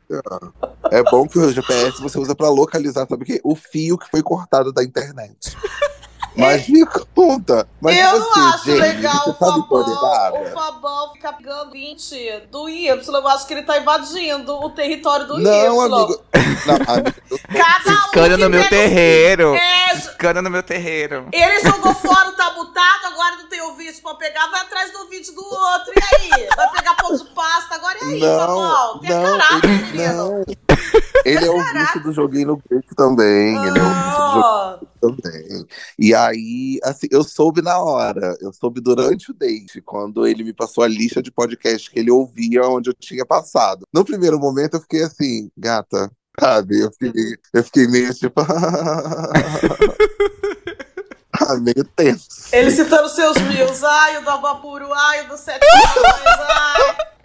É bom que o GPS você usa pra localizar, sabe o quê? O fio que foi cortado da internet. Mas me conta. Mas eu você, não acho gente, legal o Fabão, o? Fabão ficar pegando 20 do Y. Eu acho que ele tá invadindo o território do Não, Y. amigo. Não, amigo. eu Cada um no meu terreiro. É, no meu terreiro. ele jogou fora o mutado, agora não tem o vídeo pra pegar, vai atrás do vídeo do outro. E aí? Vai pegar pão de pasta, agora e aí, Não, Fabão? Tem não, caráter, ele, menino. não. Ele é o vídeo do Joguei no Grupo também. Ele é o vídeo do Joguei Ah, também. E aí, assim, eu soube na hora, eu soube durante o date, quando ele me passou a lista de podcast que ele ouvia onde eu tinha passado. No primeiro momento eu fiquei assim, gata, sabe? Eu fiquei, eu fiquei meio tipo. ah, meio tenso. ele citando seus mil. Ai, o do Abapuru, ai, o do Sete Milhões, ai.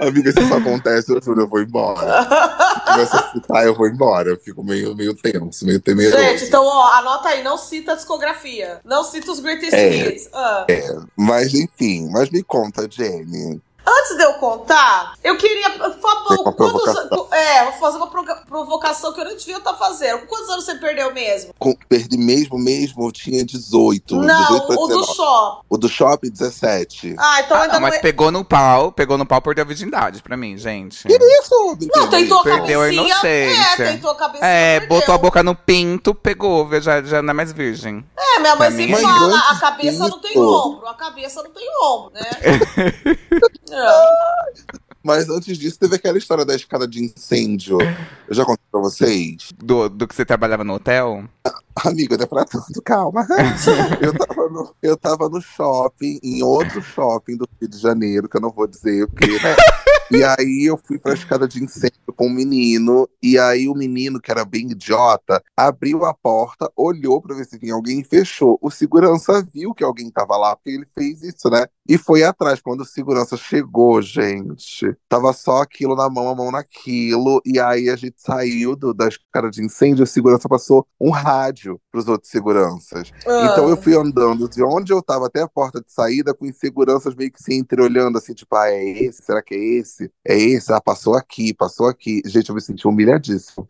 Amiga, se isso acontece, eu juro, eu vou embora. Se começa a citar, eu vou embora. Eu fico meio, meio tenso, meio temeroso. Gente, então, ó, anota aí, não cita a discografia. Não cita os greatest É. hits. Ah. Mas enfim, mas me conta, Jenny. Antes de eu contar, eu queria. Tem uma quantos. É, vou fazer uma provocação que eu não devia estar fazendo. Com quantos anos você perdeu mesmo? Com, perdi mesmo, mesmo, eu tinha 18. não, 18 pra o do 19. shopping. O do shopping, 17. Ah, então Ah, ainda não, não, mas pegou no pau, pegou no pau, perdeu a virgindade pra mim, gente. Que isso, Não, tentou a Perdeu a cabecinha. É, inocência. tentou a cabecinha. É, perdeu. botou a boca no pinto, pegou, já, já não é mais virgem. É, minha mãe sempre é fala: a cabeça não tem ombro, a cabeça não tem ombro, né? é. Mas antes disso, teve aquela história da escada de incêndio. Eu já contei pra vocês. Do, do que você trabalhava no hotel? Amigo, não é pra tudo, calma. eu, tava no, eu tava no shopping, em outro shopping do Rio de Janeiro, que eu não vou dizer, porque, né? E aí eu fui pra escada de incêndio com um menino, e aí o menino, que era bem idiota, abriu a porta, olhou pra ver se vinha alguém e fechou. O segurança viu que alguém tava lá, porque ele fez isso, né? E foi atrás. Quando o segurança chegou, gente, tava só aquilo na mão, a mão naquilo, e aí a gente saiu do, da escada de incêndio, o segurança passou um rádio pros outros seguranças. Ah. Então eu fui andando de onde eu tava até a porta de saída, com inseguranças meio que se entreolhando, assim, tipo, ah, é esse? Será que é esse? É esse? Ah, passou aqui, passou aqui. Gente, eu me senti humilhadíssimo.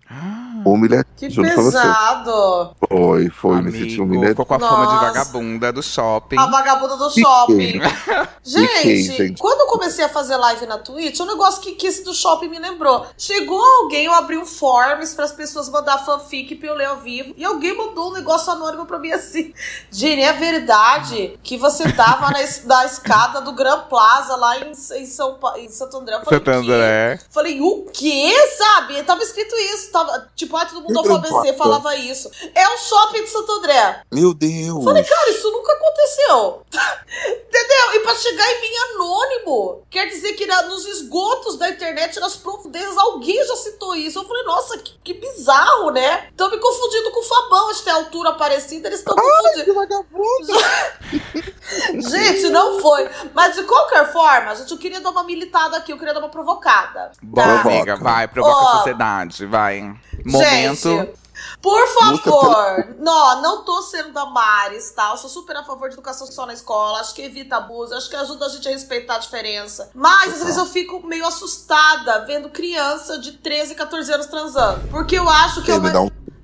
Humilhadíssimo. Que você. pesado. Foi, foi, me senti Amigo, humilhadíssimo. ficou com a fama de Nossa. vagabunda do shopping. A vagabunda do shopping. Gente, gente. quando eu comecei a fazer live na Twitch, um negócio que, que esse do shopping me lembrou. Chegou alguém, eu abri um forms para as pessoas mandar fanfic pra eu ler ao vivo. E alguém mandou um negócio anônimo pra mim assim. Jenny, é verdade que você tava na, na escada do Gran Plaza lá em, em São em Santo André. Eu falei, Santo? André. Falei, o quê? Sabe? Tava escrito isso. Tava, tipo, ah, todo mundo da ABC falava isso. É o shopping de Santo André. Meu Deus. Falei, cara, isso nunca aconteceu. Entendeu? E pra chegar em mim anônimo, quer dizer que na- nos esgotos da internet, nas profundezas, alguém já citou isso. Eu falei, nossa, que, que bizarro, né? Estão me confundindo com o Fabão, a gente tem altura parecida, eles estão confundindo. Que vagabundo. Gente, não foi. Mas de qualquer forma, gente, eu queria dar uma militada aqui, eu queria dar uma provocada. Bora, Provoca. amiga, vai, provoca Ó. a sociedade, vai. Momento. Gente, por favor, não, não tô sendo da Maris, tá? Eu sou super a favor de educação sexual na escola, acho que evita abuso, acho que ajuda a gente a respeitar a diferença. Mas às vezes eu fico meio assustada vendo criança de 13, 14 anos transando. Porque eu acho que é uma.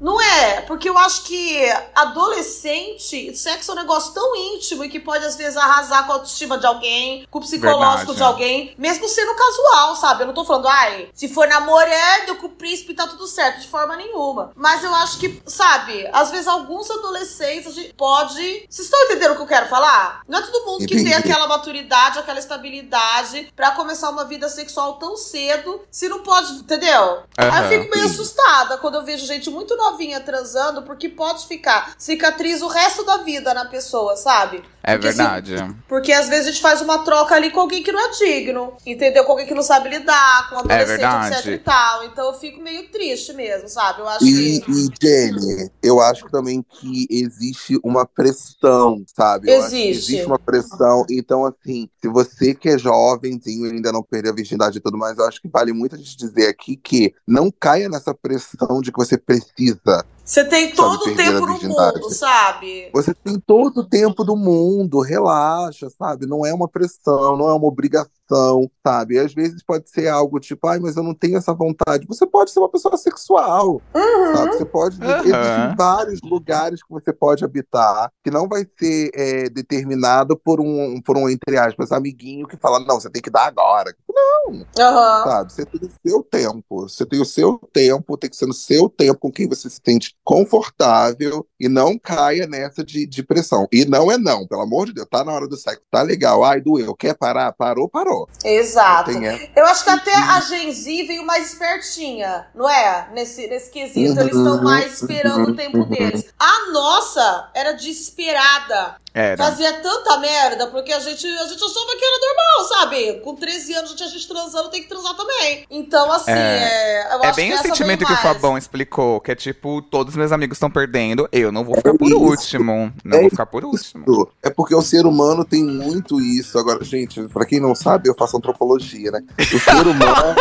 Não é, porque eu acho que adolescente, sexo é um negócio tão íntimo e que pode às vezes arrasar com a autoestima de alguém, com o psicológico Verdade. de alguém, mesmo sendo casual, sabe? Eu não tô falando, ai, se for namorando com o príncipe tá tudo certo, de forma nenhuma. Mas eu acho que, sabe, às vezes alguns adolescentes a gente pode. Vocês estão entendendo o que eu quero falar? Não é todo mundo que tem aquela maturidade, aquela estabilidade pra começar uma vida sexual tão cedo, se não pode, entendeu? Aí eu fico meio assustada quando eu vejo gente muito novinha transando, porque pode ficar cicatriz o resto da vida na pessoa, sabe? É Porque, verdade. Porque às vezes a gente faz uma troca ali com alguém que não é digno, entendeu? Com alguém que não sabe lidar, com um adolescente, verdade. etc e tal. Então eu fico meio triste mesmo, sabe? Eu acho E, que. e, Jenny, eu acho também que existe uma pressão, sabe? Eu acho que Existe. existe uma pressão. Então, assim, se você que é jovenzinho e ainda não perdeu a virgindade e tudo mais, eu acho que vale muito a gente dizer aqui que não caia nessa pressão de que você precisa. that. Você tem todo o perder a tempo no virgindade. mundo, sabe? Você tem todo o tempo do mundo, relaxa, sabe? Não é uma pressão, não é uma obrigação, sabe? E às vezes pode ser algo tipo, ai, mas eu não tenho essa vontade. Você pode ser uma pessoa sexual, Uhum. sabe? Você pode. Existem vários lugares que você pode habitar que não vai ser é, determinado por um, por um, entre aspas, amiguinho que fala, não, você tem que dar agora. Aham. Sabe? Você tem o seu tempo. Você tem o seu tempo, tem que ser no seu tempo com quem você se sente confortável e não caia nessa de, de pressão. E não é não, pelo amor de Deus. Tá na hora do sexo, tá legal. Ai, doeu. Quer parar? Parou, parou. Exato. Eu acho que até a Gen Z veio mais espertinha, não é? Nesse, nesse quesito. Eles estão Uhum, mais esperando o tempo uhum. deles. A nossa era desesperada. Era. Fazia tanta merda, porque a gente, a gente achava que era normal, sabe? Com 13 anos, a gente, a gente transando tem que transar também. Então, assim, É. é, eu É acho bem que o essa sentimento que o mais. Fabão explicou, que é tipo, todos meus amigos estão perdendo, eu não vou ficar por isso. último. Não É vou ficar por último. É porque o ser humano tem muito isso. Agora, gente, pra quem não sabe, eu faço antropologia, né? O ser humano.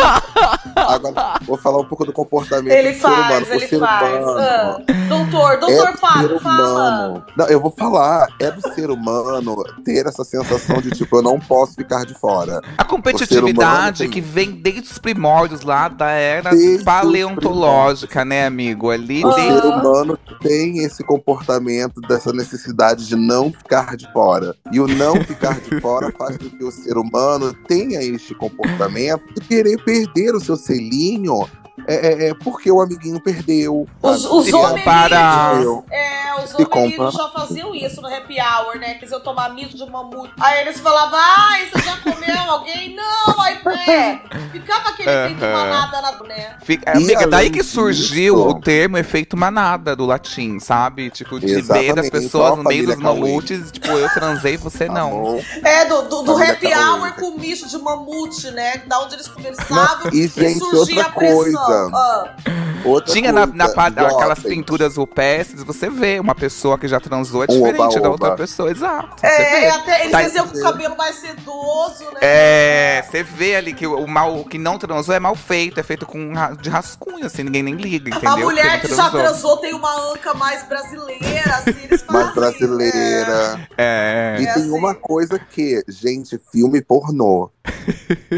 Agora, vou falar um pouco do comportamento Ele do ser humano. faz, O ele ser faz. humano Ah, doutor, é doutor Fábio, ser fala. Não, eu vou falar. É do ser humano ter essa sensação de tipo, eu não posso ficar de fora. A competitividade tem- que vem desde os primórdios lá da era Desde paleontológica, né, amigo? Ali O desde ser humano tem esse comportamento dessa necessidade de não ficar de fora. E o não ficar de fora faz com que o ser humano tenha este comportamento de querer perder o seu selinho é, é, é porque o amiguinho perdeu. Os, os Se homenídeos. comparar. É, os homens compra- já faziam isso no happy hour, né? Quis eu tomar misto de mamute. Aí eles falavam, ai, você já comeu alguém? Não, aí é. Ficava aquele efeito Aham. manada na né? Fica- E amiga, daí que surgiu disso- o termo efeito manada do latim, sabe? Tipo, de ver Exatamente, das só pessoas no meio dos mamutes, tipo, eu transei, você Tá não. bom? É, do, do, do happy hour com misto de mamute, né? Da onde eles conversavam E, gente, surgia outra a pressão. coisa. Outra Tinha na, coisa, na pa- aquelas jovens. pinturas rupestres, você vê uma pessoa que já transou é diferente da oba-oba. outra pessoa, exato. Você É, vê. até eles Tá- com o cabelo mais sedoso, né? É, você vê ali que o mal o que não transou é mal feito, é feito com de rascunho, assim, ninguém nem liga, entendeu? A mulher que já transou tem uma anca mais brasileira, assim, eles falam Mais brasileira. É. E É tem assim. uma coisa que, gente, filme pornô.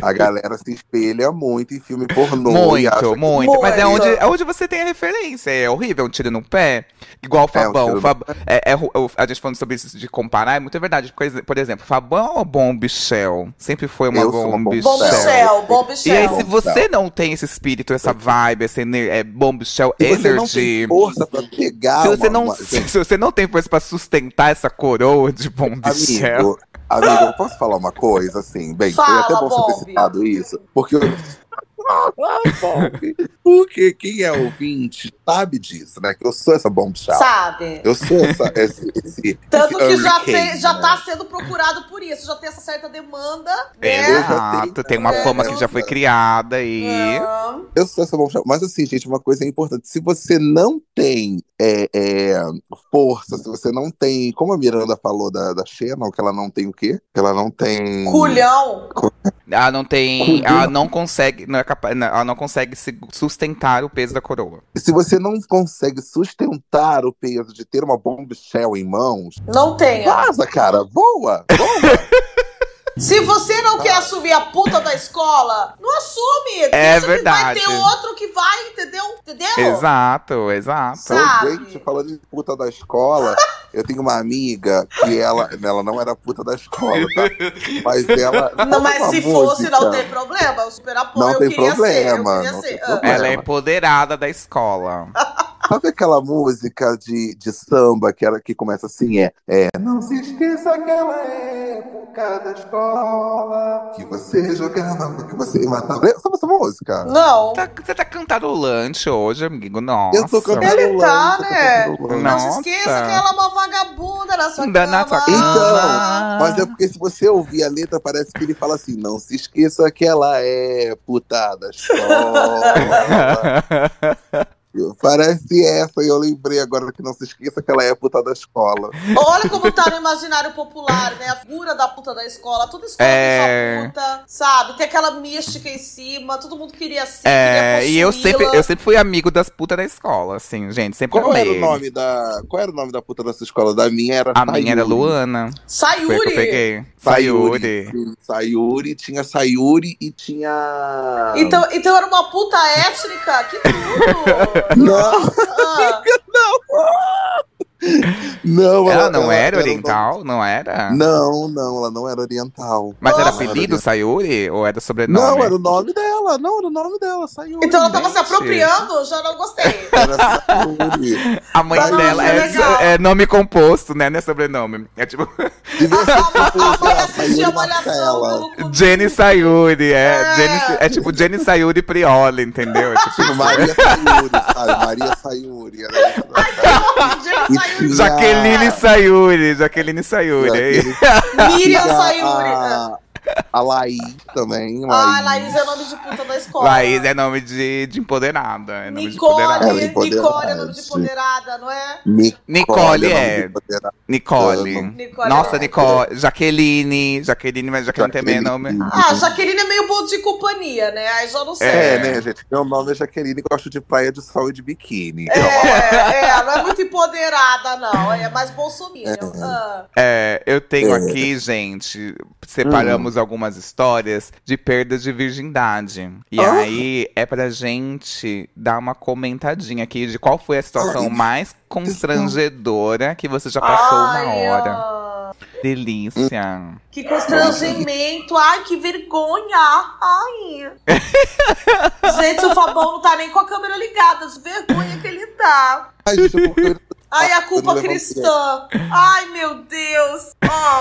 A galera se espelha muito em filme pornô. e acha Muito. Mas é onde, é onde você tem a referência. É horrível, um tiro no pé. Igual o É, um Fabão. tiro o Fab- é, é a gente falando sobre isso de comparar, é muito verdade. Por ex- Por exemplo, Fabão ou Bom Bichel? Sempre foi uma Bom Bichel. Bom Michel, bom E aí, se você não tem esse espírito, essa vibe, essa ener é, Bom Bichel Se você não Energy. tem força pra pegar Se você, uma- não, uma- se, se você não tem força pra sustentar essa coroa de Bom Bichel. Amigo, amigo, eu posso falar uma coisa, assim? Bem, foi Fala, até bom você ter Bob. citado isso, porque eu... Bob, porque quem é ouvinte sabe disso, né? Que eu sou essa bombshell. Sabe? Eu sou essa, esse, esse, Tanto esse que já, hurricane, tem, já né? tá sendo procurado por isso, já tem essa certa demanda, né? Exato, tem uma É, fama que já foi criada aí. Ah, Eu sou essa bombshell. Mas assim, gente, uma coisa importante. Se você não tem é, é, força, se você não tem... Como a Miranda falou da, da Shannon, que ela não tem o quê? Que ela não tem... Culhão. Ela não tem. Cuidado. Ela não consegue. Não é capaz, ela não consegue se- sustentar o peso da coroa. Se você não consegue sustentar o peso de ter uma bombshell em mãos, Não tenha. vaza, cara. Voa! Voa! Se você não quer assumir a puta da escola, não assume. É Deixa que vai verdade. ter outro que vai, entendeu? Entendeu? Exato, exato. Sabe? Gente, falando de puta da escola, eu tenho uma amiga que ela, ela não era puta da escola, tá? Mas ela. Não, mas uma se fosse, não música- tem problema. Eu super apoio. Não eu tem queria problema, ser. Eu queria ser. tem Ah. problema. Ela é empoderada da escola. Sabe aquela música de, de samba que, era, que começa assim? É, é. Não se esqueça aquela época da escola que você jogava, que você matava. Sabe essa música? Não. Tá- você tá cantarolante hoje, amigo? Nossa. Eu tô cantando. Ele tá, né? Não se esqueça que ela é uma vagabunda na sua Da- na cama. sua cama. Então, mas é porque se você ouvir a letra, parece que ele fala assim: não se esqueça que ela é puta da escola. Parece essa, e eu lembrei agora que não se esqueça que ela é puta da escola. Olha como tá no imaginário popular, né? A figura da puta da escola. Toda escola É. tem sua puta, sabe? Tem aquela mística em cima, todo mundo queria ser, É, queria e eu sempre, eu sempre fui amigo das putas da escola, assim, gente. Sempre Qual era o nome da. Qual era o nome da puta dessa escola? Da minha era A minha era Sayuri. Luana. Foi a que eu Sayuri! peguei. Sayuri. Sayuri. Sayuri, tinha Sayuri e tinha. Então, então era uma puta étnica? Que tudo! Não, Ah, não, Ela não era o oriental? Não era? nome- Não, não, ela não era oriental. Mas era Nossa. apelido Sayuri? Ou era sobrenome? Não, era o nome dela. Não, era o nome dela, Sayuri. então ela tava se Gente. apropriando? Já não gostei. Era Sayuri. A mãe não, dela é é, é nome composto, né? Não é sobrenome. É tipo ser A, mãe a assistia Sayuri Malhação Jenny Sayuri. É, É. Jenny- é tipo Jenny Sayuri Prioli, entendeu? É tipo Tipo, Maria Sayuri, sabe? Maria Sayuri. Era isso. Jenny Sayuri. Jaqueline Sayuri. Jaqueline Sayuri. é isso. Miriam Tinha Sayuri. A, Laís também. Ah, Laís é nome de puta da escola. Laís é nome de, de empoderada. É nome de Nicole, empoderada. Ela é empoderada, Nicole é nome de empoderada, não é? Nicole, Nicole nome é. de poderada. Nicole. Nicole Nossa, é- Nicole. Jaqueline. Jaqueline, mas Jaqueline também é nome. Ah, Jaqueline é meio bom de companhia, né? Aí já não sei. É, É. né, gente? Meu nome é Jaqueline e gosto de praia de sol e de biquíni. É, é, não é muito empoderada, não. É mais bolsominion. Ah. É, eu tenho É. aqui, gente, separamos algumas histórias de perda de virgindade. E Ah. aí é pra gente dar uma comentadinha aqui de qual foi a situação Ai. mais constrangedora que você já passou Ai, na hora. ah, Delícia. que constrangimento. Ai, que vergonha. Ai. Gente, o Fabão não tá nem com a câmera ligada. De vergonha que ele tá. Ai, gente, eu Ai, a não culpa cristã. Ai, meu Deus. Ó.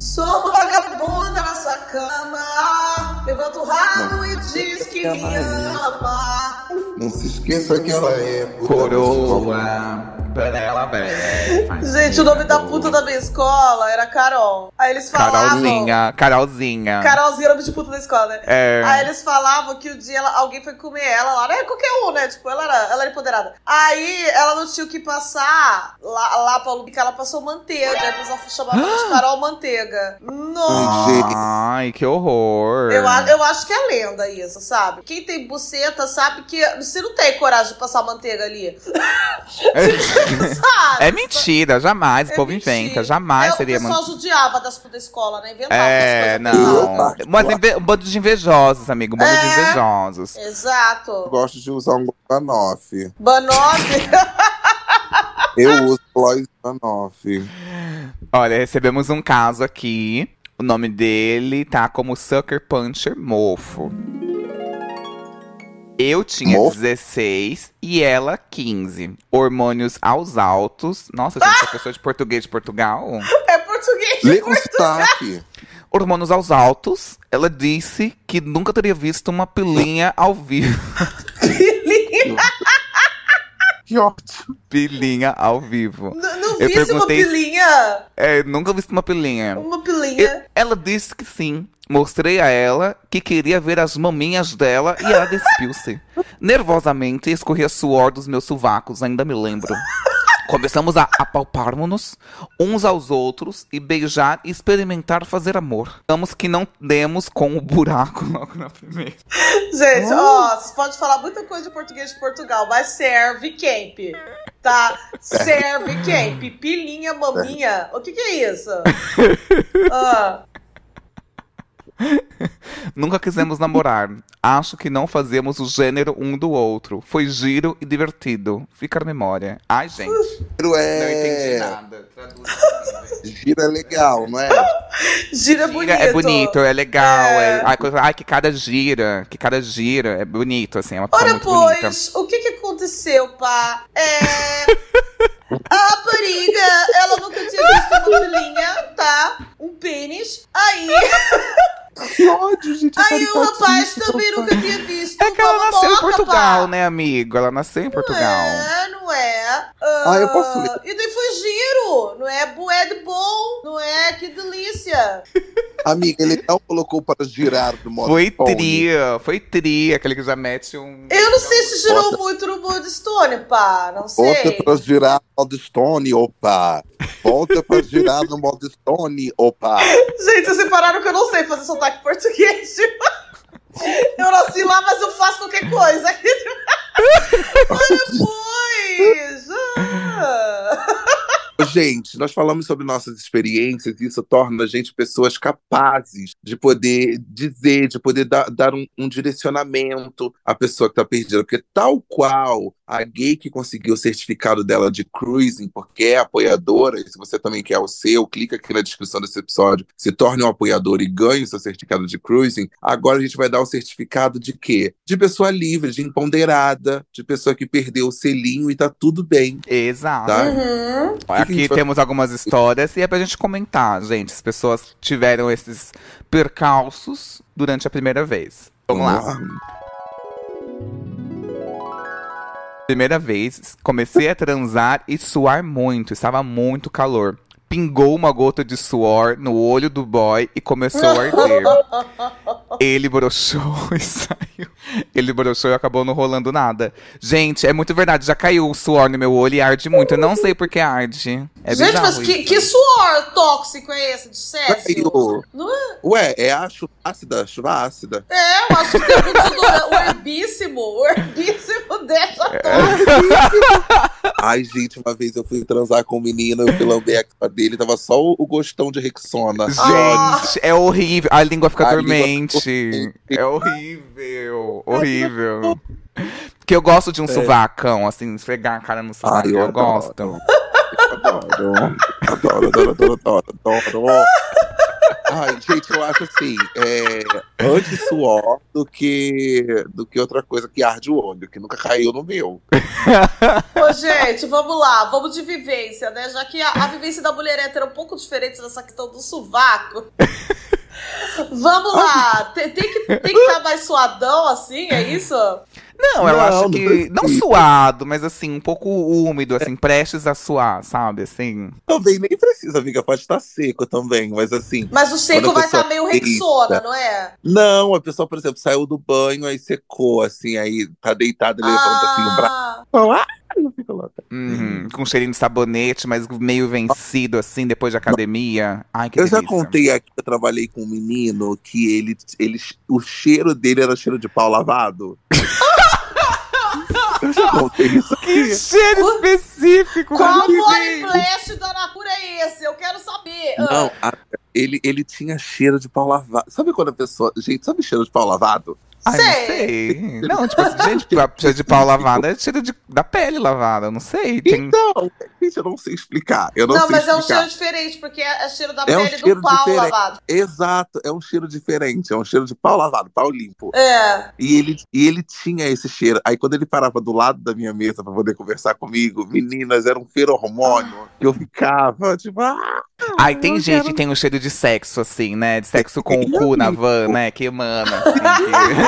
Sou uma vagabunda na sua cama. Levanta o rabo e diz que me ama. Não se esqueça que ela é Coroa. Panela velha. Gente, o nome da puta da minha escola era Carol. Aí eles falavam. Carolzinha, Carolzinha. Carolzinha era o nome de puta da escola, né? É. Aí eles falavam que o dia ela- alguém foi comer ela lá, né? Qualquer um, né? Tipo, ela era, ela era empoderada. Aí ela não tinha o que passar lá, lá pra Lubica, ela passou manteiga. Aí eles chamavam ela de Carol Manteiga. Nossa! Ai, que horror. Eu, a- eu acho que é lenda isso, sabe? Quem tem buceta sabe que você não tem coragem de passar manteiga ali. sabe? É mentira, jamais. O É povo mentira. inventa, jamais É, seria O pessoal manteiga. judiava das da escola, né? Inventava É, as coisas. não. Mas inve- um bando de invejosos, amigo. Um bando de É. invejosos. Eu Exato. gosto de usar um Banoff. Banoff. Eu uso Lois Banoff. Olha, recebemos um caso aqui. O nome dele tá como Sucker Puncher Mofo. Eu tinha Mofo? 16 e ela 15. Hormônios aos altos. Nossa, gente, essa pessoa de português de Portugal. É português. Lê com sotaque. Hormônios aos altos. Ela disse que nunca teria visto uma pilinha ao vivo. Que ótimo. pilinha ao vivo. Não, não Eu uma perguntei- pilinha. É, nunca visto uma pilinha. Uma pilinha. Ela disse que sim. Mostrei a ela que queria ver as maminhas dela e ela despiu-se. Nervosamente escorria suor dos meus sovacos, ainda me lembro. Começamos a apalparmos-nos uns aos outros e beijar e experimentar fazer amor. Vamos que não demos com o buraco logo na primeira. Gente, ó, vocês podem falar muita coisa de português de Portugal, mas serve camp. Tá? Serve camp. Pilinha, maminha. O que que é isso? Ah, Nunca quisemos namorar. Acho que não fazemos o gênero um do outro. Foi giro e divertido. Fica na memória. Ai, gente. Giro é... nada. Traduz. Giro é legal, não é? gira bonito. Gira é bonito, é legal. É. É... Ai, coisa- ai, que cara gira. Que cara gira. É bonito, assim. É uma Ora, bonita. pois, o que que aconteceu, pá? É. A rapariga, ela nunca tinha visto uma pilinha, tá? Um pênis. Aí, Que ódio, gente. aí o rapaz também nunca tinha visto É que ela nasceu em Portugal, pá. né, amigo? Ela nasceu em Portugal. É, não é? Ah, eu posso ler. E daí foi giro, não é bué de bom, não é? Que delícia. Amiga, ele não colocou para girar do modo Foi tria, foi tria, aquele que já mete um. Eu não sei se girou Bota- muito no Bold Stone, pá, não Volta sei. para girar no modo Stone, opa. Volta para girar no modo Stone, opa. Gente, vocês separaram que eu não sei fazer português. Eu nasci lá, mas eu faço qualquer coisa. Ah. Gente, nós falamos sobre nossas experiências e isso torna a gente pessoas capazes de poder dizer, de poder dar, dar um, um direcionamento à pessoa que está perdida. Porque tal qual a gay que conseguiu o certificado dela de cruising, porque é apoiadora, e se você também quer o seu, clica aqui na descrição desse episódio, se torne um apoiador e ganhe o seu certificado de cruising, agora a gente vai dar o certificado de quê? De pessoa livre, de empoderada, de pessoa que perdeu o selinho e tá tudo bem, Exato. tá? Uhum. Aqui gente vai- temos algumas histórias e é pra gente comentar, gente. As pessoas tiveram esses percalços durante a primeira vez. Vamos lá. Primeira vez, comecei a transar e suar muito. Estava muito calor. Pingou uma gota de suor no olho do boy e começou a arder. Ele broxou e saiu. Ele broxou e acabou não rolando nada. Gente, é muito verdade. Já caiu o suor no meu olho e arde muito. Eu não sei por que arde. É Gente, mas que, que suor tóxico é esse de Césio? Caiu. Não é? Ué, é a chuva ácida, chuva ácida. É, eu acho que tem muito desodorante. O herbíssimo, o herbíssimo deixa É. todo. Ai, gente, uma vez eu fui transar com um menino, eu fui lamber a cara dele, tava só o, gostão de Rexona. Ah. Gente, é horrível. A língua fica A dormente. Fica É horrível. Horrível. Que eu gosto de um É. sovacão, assim, esfregar a cara no sovaco. Ai, eu, eu gosto. adoro. Adoro, adoro, adoro, adoro, adoro, adoro. Ai, gente, eu acho assim, é, antes suor do que, do que outra coisa que arde o olho, que nunca caiu no meu. Ô, gente, vamos lá, vamos de vivência, né? Já que a, a vivência da mulher hétero é um pouco diferente dessa questão do sovaco. Vamos lá, tem, tem que tem que estar mais suadão assim, é isso? Não, eu Não, acho que. Não suado, mas assim, um pouco úmido, assim, prestes a suar, sabe? Assim. Também nem precisa, amiga, pode estar seco também, mas assim. Mas o seco vai pessoa estar meio. Rexona, não é? Não, a pessoa, por exemplo, saiu do banho, aí secou, assim, aí tá deitada, levanta assim o braço. Ah, Louca. uhum, Com cheirinho de sabonete, mas meio vencido, assim, depois de academia. Ai, que Eu já delícia. contei aqui que eu trabalhei com um menino que ele, ele. O cheiro dele era cheiro de pau lavado. eu já contei isso Que aqui. cheiro específico! qual flash da Natura é esse? Eu quero saber. Ah, Não, a- ele, ele tinha cheiro de pau lavado. Sabe quando a pessoa. Gente, sabe cheiro de pau lavado? Ai, não Sei. sei. Não, tipo assim, gente, cheiro de pau lavado é cheiro de, da pele lavada, eu não sei. Tem... Então, gente, eu não sei explicar. Eu não, Não, sei mas é um explicar. cheiro diferente, porque é é cheiro da É um pele cheiro do pau diferente. lavado. Exato, é um cheiro diferente. É um cheiro de pau lavado, pau limpo. É. E ele, e ele tinha esse cheiro. Aí quando ele parava do lado da minha mesa pra poder conversar comigo, meninas, era um feromônio que eu ficava, tipo, ah, Ai, tem eu gente quero- que tem um cheiro de sexo, assim, né? De sexo com o cu na van, né? Que emana, assim. que- "Pô,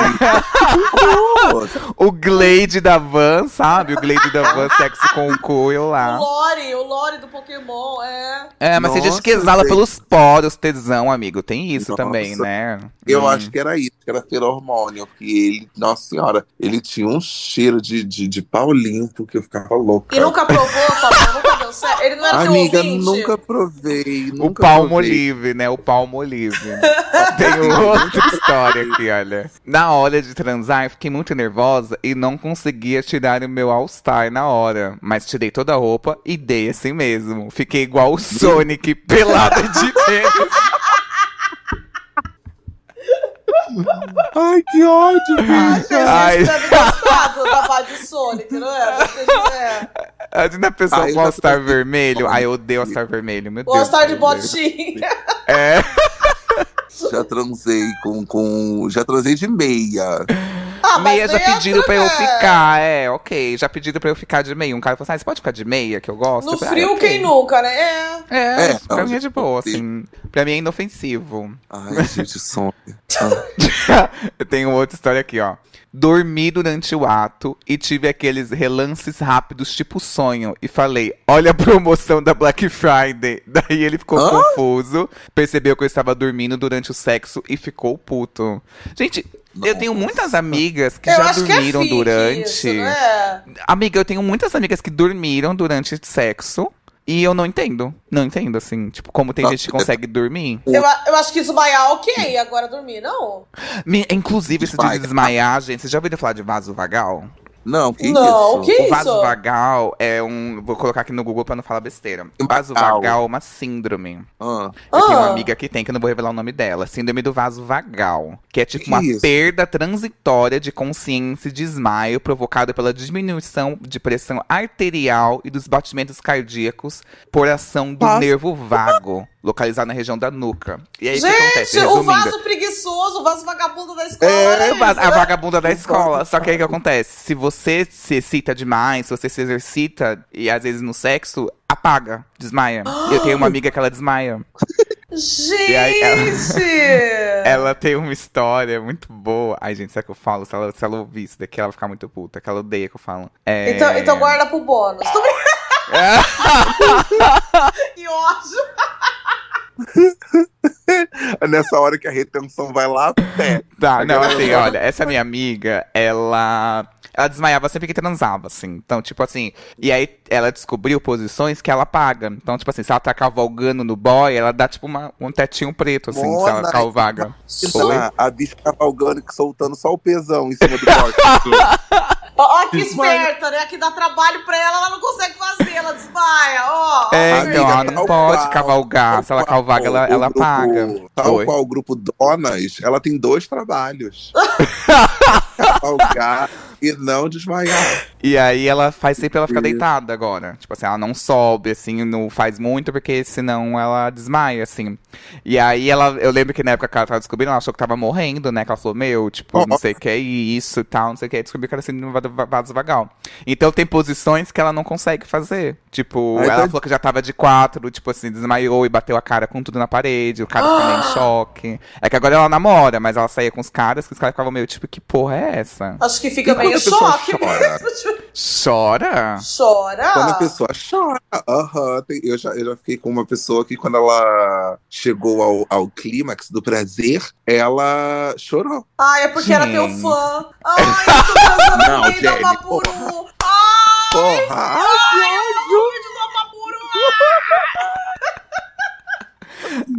o Glade da van, sabe? O Glade da van, sexo com o cu, eu O lá. Lore, o Lore do Pokémon, é. É, mas tem gente Nossa, que exala gente. pelos poros, tesão, amigo. Tem isso Nossa. também, né? Eu Hum. acho que era isso, que era feromônio, porque ele, nossa senhora, ele tinha um cheiro de, de, de pau limpo que eu ficava louca. E nunca provou, Fabio? Nunca deu certo? Ele não era teu Amiga, ouvinte? nunca provei. O Nunca palmo provei. livre, né? O palmo livre. Tem outra história aqui, olha. Na hora de transar, eu fiquei muito nervosa e não conseguia tirar o meu All-Star na hora. Mas tirei toda a roupa e dei assim mesmo. Fiquei igual o Sonic, pelada de tênis. Ai, que ódio, Ai, bicha. Ai. Jesus, deve gostado da vibe Sonic, não é? Você- é. Imagina a pessoa Ai, com All-Star vermelho. Ai, eu odeio All-Star vermelho, meu O Deus. All-Star de botinha. É. Já transei com, com. Já transei de meia. Ah, Meia já dentro, pediram pra eu ficar, é, ok. Já pediram pra eu ficar de meia. Um cara falou assim: ah, você pode ficar de meia, que eu gosto? No Eu falei, frio, "Ah, ok." quem nunca, né? É. É, É, pra não, mim é de boa, sim. assim. Pra mim é inofensivo. Ai, gente, sonho. eu tenho outra história aqui, ó. Dormi durante o ato e tive aqueles relances rápidos, tipo sonho. E falei, olha a promoção da Black Friday. Daí ele ficou Hã? confuso, percebeu que eu estava dormindo durante o sexo e ficou puto. Gente, eu tenho muitas amigas que eu já acho que é dormiram durante. Isso, não é? Amiga, eu tenho muitas amigas que dormiram durante o sexo. E eu não entendo. Não entendo, assim. Tipo, como tem Nossa, gente que consegue dormir. Eu, eu acho que desmaiar, ok. Agora dormir, não. Me- inclusive, Vai. de desmaiar, gente. Vocês já ouviram falar de vaso vagal? Não, que Não, isso? que- O vaso isso? vagal é um. Vou colocar aqui no Google pra não falar besteira. O vaso Vagal. vagal é uma síndrome. Ah, Eu tenho uma Ah. amiga que tem, que eu não vou revelar o nome dela. Síndrome do vaso vagal. Que é tipo Que uma isso? perda transitória de consciência e desmaio provocada pela diminuição de pressão arterial e dos batimentos cardíacos por ação do Nossa. nervo vago, localizado na região da nuca. E aí o que acontece? Gente, o Resumindo. vaso preguiçoso, o vaso vagabundo da escola. É, era A va- isso, a né? vagabunda da escola. Só que aí o que acontece? Se você se excita demais, se você se exercita e às vezes no sexo, apaga, desmaia. Eu tenho uma amiga que ela desmaia. Gente! aí Ela tem uma história muito boa. Ai, gente, será que eu falo? Se ela, se ela ouvir isso daqui, ela vai ficar muito puta. Que ela odeia que eu falo. É... Então, então guarda pro bônus. Tô brincando. que ódio. É nessa hora que a retenção vai lá pé. Tá, não, assim, olha, essa minha amiga, ela. Ela desmaiava sempre que transava, assim. Então, tipo assim. E aí ela descobriu posições que ela paga. Então, tipo assim, se ela tá cavalgando no boy, ela dá tipo uma- um tetinho preto, assim, se ela Mona, cavalga. Então, a, a bicha cavalgando e soltando só o pesão em cima do corte. Ó, ó que Desmaia. esperta, né? Que dá trabalho pra ela, ela não consegue fazer, ela desmaia, ó. É, ó, então, ela não tal pode cavalgar. tal Se ela cavalga, ela, ela paga. Tal Oi. qual o grupo Donas, ela tem dois trabalhos. cavalgar E não desmaiar. E aí ela faz sempre ela ficar deitada agora. Tipo assim, ela não sobe, assim, não faz muito, porque senão ela desmaia, assim. E aí ela, eu lembro que na época que ela tava descobrindo, ela achou que tava morrendo, né? Que ela falou, meu, tipo, não sei o que é isso e tal, não sei o que. Aí descobriu que era síndrome va- vaso vagal. Então tem posições que ela não consegue fazer. Tipo, Ai, ela tá- falou que já tava de quatro, tipo assim, desmaiou e bateu a cara com tudo na parede, o cara ficou meio em choque. É que agora ela namora, mas ela saía com os caras, que os caras ficavam meio, tipo, que porra é essa? Acho que fica E meio choque chora? mesmo. Chora? Chora? Quando a pessoa chora. Aham. tem- eu, já, eu já fiquei com uma pessoa que, quando ela chegou ao, ao clímax do prazer, ela chorou. Ai, é porque era teu fã. Ai, eu tô transando Não, Jenny, Mapuru. porra. Ai, Porra! Ai, que ódio! vídeo da Mapuru.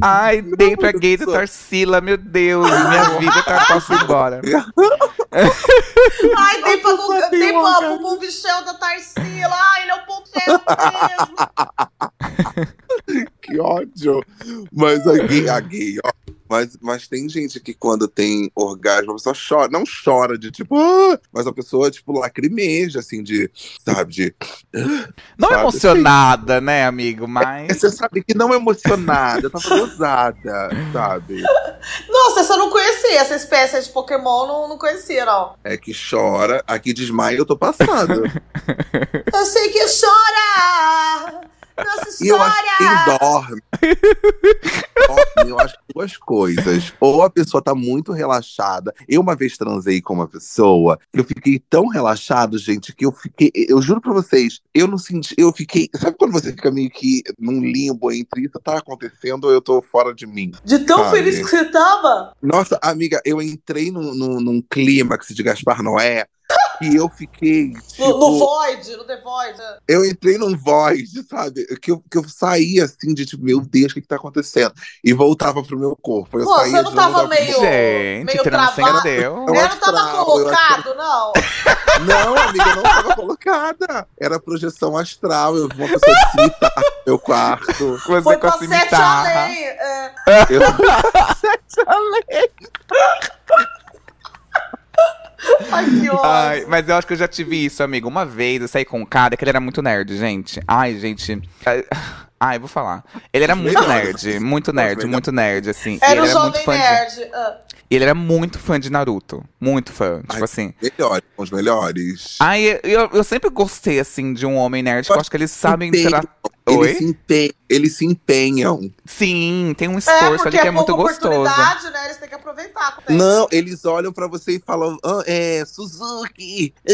Ai, dei pra gay do. Tarsila, meu Deus, minha vida tá posso ir embora. Ai, dei pra, dei cara. pro Bubichel da Tarsila. Ai, ele é um ponteiro mesmo. Que ódio! Mas a gay, a gay, ó. Mas, mas tem gente que quando tem orgasmo, a pessoa chora. Não chora de tipo, ah! mas a pessoa, tipo, lacrimeja, assim, de, sabe, de. Não Sabe, emocionada, né, amigo? Mas. Você sabe que não é emocionada, tava gozada, sabe? Nossa, essa eu não conhecia. Essa espécie de Pokémon não, não conhecia, não. É que chora, aqui desmaia, eu tô passando. Eu sei que chora. Nossa E eu acho que história. quem dorme. dorme, eu acho duas coisas. Ou a pessoa tá muito relaxada. Eu uma vez transei com uma pessoa que eu fiquei tão relaxado, gente, que eu fiquei. Eu juro pra vocês, eu não senti. Eu fiquei. Sabe quando você fica meio que num limbo entre isso tá acontecendo ou eu tô fora de mim? De tão Sabe? feliz que você tava. Nossa, amiga, eu entrei num, num, num clímax de Gaspar Noé. E eu fiquei. No, Tipo, no Void, no The Void. eu entrei num void, sabe? Que eu, que eu saí assim, de tipo, meu Deus, o que, que tá acontecendo? E voltava pro meu corpo. Eu Pô, saía você não tava meio- Gente, meio travado. transcendeu. Eu não tava astral, eu colocado, não. Não, amiga, eu não tava colocada. Era projeção astral. Eu vi uma pessoa no meu quarto. Você Foi com a sete além. É. Eu... Ai, que ódio. Ai, mas eu acho que eu já tive isso, amigo. Uma vez eu saí com um cara que ele era muito nerd, gente. Ai, gente. Ai, vou falar. Ele era muito nerd, muito nerd, muito nerd, assim. Era ele era muito Jovem fã de... Nerd. Ah. E ele era muito fã de Naruto. Muito fã. Tipo Ai. assim. melhores, os melhores. Ai, eu, eu sempre gostei, assim, de um homem nerd. que Eu acho que eles sabem Empenham. Tratar. Eles Oi? se, empenham, eles se empenham. Sim, tem um É, esforço ali porque que é é muito gostoso. oportunidade, né? Eles têm que aproveitar. o tempo. Não, eles olham pra você e falam, ah, é, Suzuki.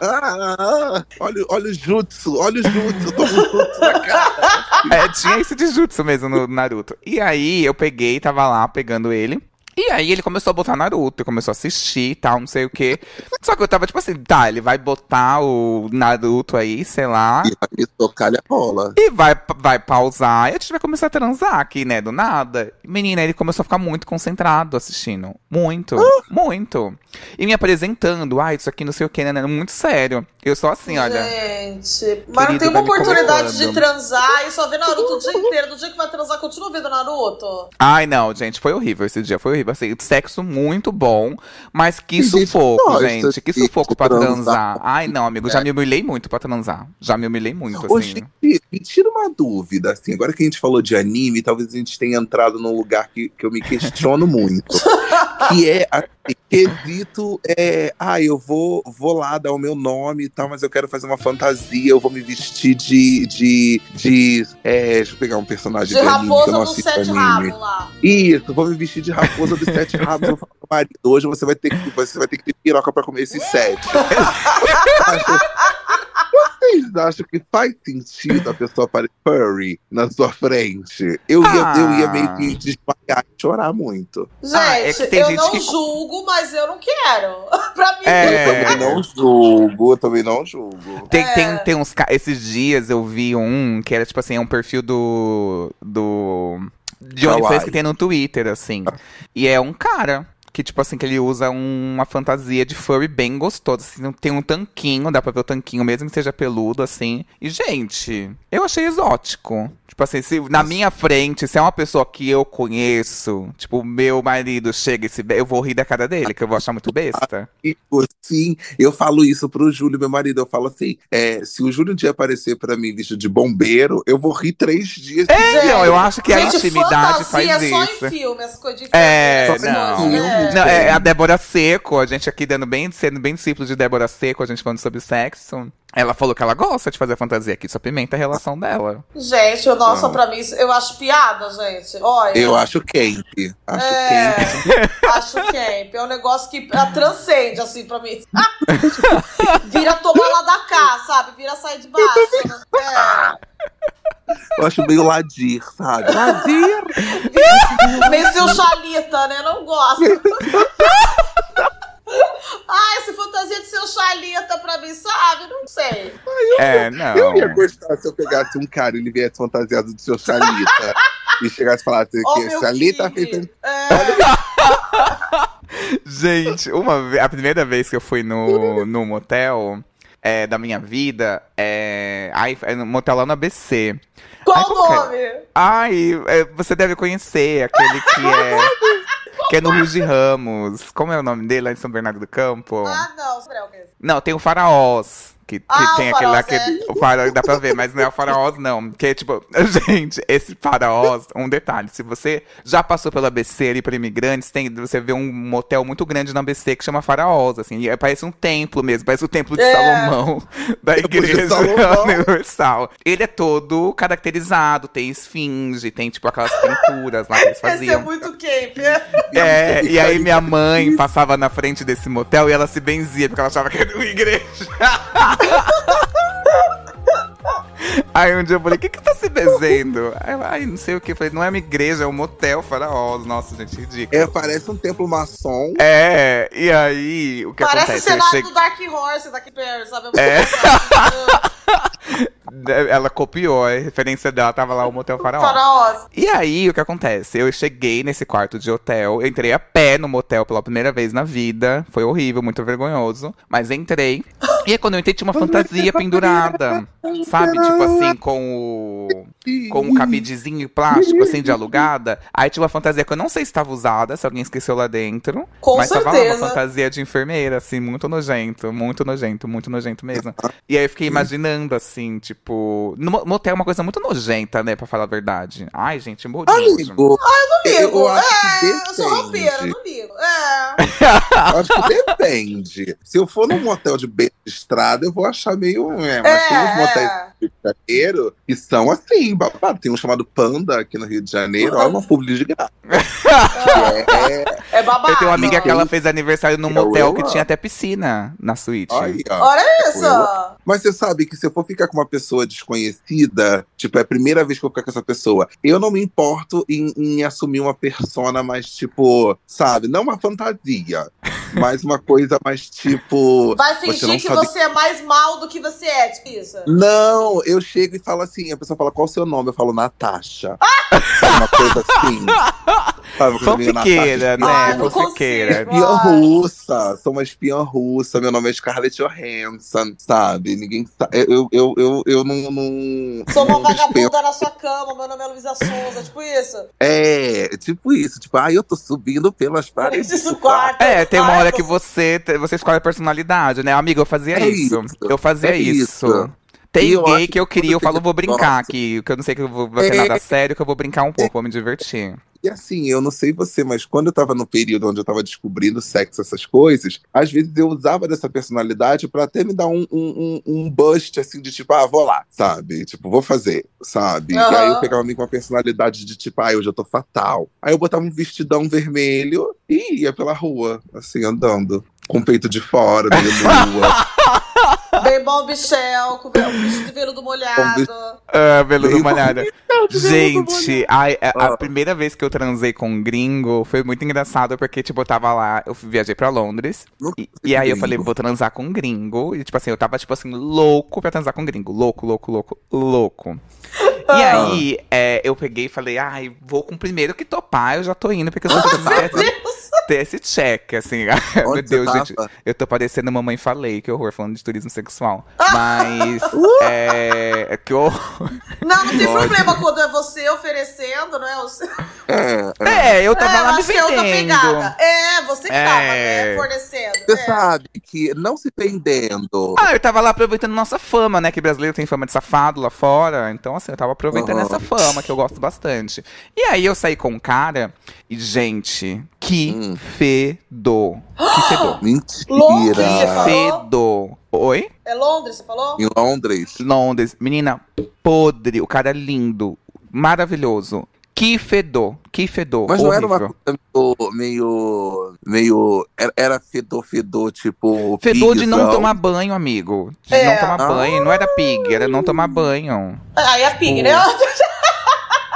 ah, ah, olha, olha o jutsu, olha o jutsu, tô com jutsu na cara. É, tinha esse de jutsu mesmo no Naruto. E aí eu peguei, tava lá pegando ele. E aí ele começou a botar Naruto, começou a assistir e tal, não sei o quê. Só que eu tava tipo assim, tá, ele vai botar o Naruto aí, sei lá. E vai me tocar a rola. E vai, vai pausar e a gente vai começar a transar aqui, né? Do nada. Menina, ele começou a ficar muito concentrado assistindo. Muito, muito. E me apresentando, ah, isso aqui não sei o que, né? Muito sério. Eu sou assim, olha. Gente, mas não tem uma oportunidade de transar e só ver Naruto o dia inteiro. Do dia que vai transar, continua vendo Naruto. Ai, não, gente, foi horrível esse dia, foi horrível. Assim, sexo muito bom, mas que gente sufoco, gosta gente. Que de sufoco pra transar. transar. Ai, não, amigo, já me humilhei muito pra transar. Já me humilhei muito, Ô, assim. gente, me tira uma dúvida, assim, agora que a gente falou de anime, talvez a gente tenha entrado num lugar que, que eu me questiono muito. que é, assim, quesito, é, ah, eu vou, vou lá dar o meu nome e tal, mas eu quero fazer uma fantasia, eu vou me vestir de, de, de, é, deixa eu pegar um personagem De de, anime raposa não dos sete anime. rabos lá. Isso, vou me vestir de raposa dos sete rabos. Eu falo pro marido, hoje você vai ter que, você vai ter que ter piroca pra comer esses sete. Vocês acham que faz sentido a pessoa parecer furry na sua frente? Eu ia, Ah. eu ia meio que desmaiar e chorar muito. Gente, Ah, é eu gente não que- julgo, mas eu não quero. pra mim, É. Eu também não julgo, eu também não julgo. Tem, É. tem, tem uns. Esses dias eu vi um que era tipo assim, é um perfil do. do. De. OnlyFans que tem no Twitter, assim. E é um cara que, tipo assim, que ele usa uma fantasia de furry bem gostosa. Assim, tem um tanquinho, dá pra ver o tanquinho, mesmo que seja peludo, assim. E, gente, eu achei exótico. Tipo assim, se na minha frente, se é uma pessoa que eu conheço, tipo, meu marido chega e se eu vou rir da cara dele, que eu vou achar muito besta. Sim, eu falo isso pro Júlio, meu marido. Eu falo assim: é, se o Júlio um dia aparecer pra mim vestido de bombeiro, eu vou rir três dias. É, não, eu acho que Gente, a intimidade faz isso. é só em filme, essas coisas de É, filme, essas não. né? Não, é a Débora Seco, a gente aqui dando bem, sendo bem simples de Débora Seco, a gente falando sobre sexo. Ela falou que ela gosta de fazer fantasia aqui, isso apimenta a relação dela. Gente, nossa, Não. pra mim, eu acho piada, gente. Olha. Eu acho quente. Acho É, quente. acho camp. É um negócio que transcende, assim, pra mim. Vira tomar lá da cá, sabe? Vira sair de baixo. É. Eu acho meio ladir, sabe? Ladir! Meio seu chalita, né? Não gosto. Ai, essa fantasia de seu chalita pra mim, sabe? Não sei. É, não. Eu ia gostar se eu pegasse um cara e ele viesse fantasiado de seu Chalita e chegasse e falasse Ó, que Chalita um É. Gente, uma a primeira vez que eu fui no, no motel é, da minha vida, é, ai, é no motel lá no ABC. Qual Ai, o é? nome? Ai, é, você deve conhecer aquele que é. que é no Rio de Ramos. Como é o nome dele lá em São Bernardo do Campo? Ah, não. Não, tem o Faraós. Que, que Ah, tem o aquele lá que. é. O faraós dá pra ver, mas não é o faraós, não. Que é tipo. Gente, esse faraós, um detalhe. Se você já passou pelo ABC ali para imigrantes, tem, você vê um motel muito grande no ABC que chama faraós, assim. E é- parece um templo mesmo, parece o templo de É. Salomão da igreja Salomão. universal. Ele é todo caracterizado, tem esfinge, tem tipo aquelas pinturas lá que eles Esse é faziam. muito camp. É, e aí minha mãe passava na frente desse motel e ela se benzia, porque ela achava que era uma igreja. Aí um dia eu falei, o que que tá se benzendo? Aí ela, ai, não sei o que. Eu falei, não é uma igreja, é um motel faraó. Nossa, gente, ridículo. É, parece um templo maçom. É, e aí, o que Parece o acontece? Eu cenário cheguei- do Dark Horse daqui perto, sabe? É. Ela copiou, a referência dela tava lá o motel faraó. Faraós. E aí, o que acontece? Eu cheguei nesse quarto de hotel, eu entrei a pé no motel pela primeira vez na vida. Foi horrível, muito vergonhoso. Mas entrei. E aí, quando eu entrei, tinha uma fantasia pendurada. Sabe? Tipo assim, com o. Com um cabidezinho plástico, assim, de alugada. Aí tinha uma fantasia que eu não sei se estava usada, se alguém esqueceu lá dentro. Com mas tava lá uma certeza. fantasia de enfermeira, assim, muito nojento, muito nojento, muito nojento mesmo. E aí eu fiquei imaginando, assim, tipo. No mo- motel é uma coisa muito nojenta, né, pra falar a verdade. Ai, gente, morri. Amigo, Não ligo. eu acho é, eu sou roupeira, depende. não ligo. É. Eu acho que depende. Se eu for num motel de beira de estrada, eu vou achar meio. É, mas tem uns É, motéis é. Rio de Janeiro que são assim, babado. Tem um chamado Panda aqui no Rio de Janeiro, olha uma publi de graça. É, É babado. Eu tenho uma amiga que ela fez aniversário num motel que tinha até piscina na suíte. aí, ó. Olha isso. Mas você sabe que se eu for ficar com uma pessoa desconhecida, tipo, é a primeira vez que eu vou ficar com essa pessoa, eu não me importo em, em assumir uma persona mais, tipo, sabe, não uma fantasia, mas uma coisa mais tipo. Vai Você fingir não que sabe- você é mais mal do que você é, tipo isso. Não, eu chego e falo assim, a pessoa fala qual o seu nome, eu falo Natasha. Sabe, uma coisa assim. Sabe, Fanfiqueira, né? não Fanfiqueira. consigo. Espiã russa, sou uma espiã russa, meu nome é Scarlett Johansson, sabe? Ninguém sabe. Eu, eu, eu, eu não. não Sou uma não dispenso. vagabunda na sua cama, meu nome é Luísa Souza, tipo isso. É, tipo isso, tipo, ai, eu tô subindo pelas paredes. Isso do quarto. É, tem uma Ai, hora que você, você escolhe a personalidade, né? Amiga, eu fazia É isso. isso. Eu fazia É isso. isso. Tem E gay que eu que queria, eu falo, vou brincar negócio- aqui, que eu não sei que eu vou vai ter É. nada sério, que eu vou brincar um pouco, vou me divertir. E assim, eu não sei você, mas quando eu tava no período onde eu tava descobrindo sexo, essas coisas, às vezes eu usava dessa personalidade pra até me dar um, um, um, bust, assim, de tipo, ah, vou lá, sabe? Tipo, vou fazer, sabe? E Aham. aí eu pegava meio com uma personalidade de tipo, ah, hoje eu tô fatal. Aí eu botava um vestidão vermelho e ia pela rua, assim, andando. Com o peito de fora, meio nua. Bem bom, Michel, com o bicho de veludo molhado. Ah, veludo molhado. Gente, a, a Ah. primeira vez que eu transei com um gringo foi muito engraçado, porque, tipo, eu tava lá, eu viajei pra Londres, e, e aí eu falei, vou transar com um gringo, e, tipo assim, eu tava, tipo assim, louco pra transar com um gringo, louco, louco, louco, louco. E Ah. aí, é, eu peguei e falei, ai, vou com o primeiro que topar, eu já tô indo, porque eu sou Meu demais. Deus. Ter esse check, assim. Meu Deus, você gente. tava? Eu tô parecendo mamãe falei, que horror, falando de turismo sexual. Mas. é. Que horror. Não, não tem problema quando é você oferecendo, não é? O seu... É, é. É, eu tava é, lá me é vendendo. É, você que tava, É. né? Fornecendo. Você é. sabe que não se vendendo. Ah, eu tava lá aproveitando nossa fama, né? Que brasileiro tem fama de safado lá fora. Então, assim, eu tava aproveitando Aham. essa fama, que eu gosto bastante. E aí eu saí com um cara e, gente, que Hum. Fedor. Que fedor. Mentira. Fedor. Oi? É Londres, você falou? Em Londres. Londres. Menina, podre. O cara é lindo. Maravilhoso. Que fedor. Que fedor. Mas não era uma horrível. coisa meio. meio. meio era, fedor, fedor, tipo. Fedor de não pigzão. tomar banho, amigo. De É. não tomar banho. Não era pig, era não tomar banho. Aí é pig, né?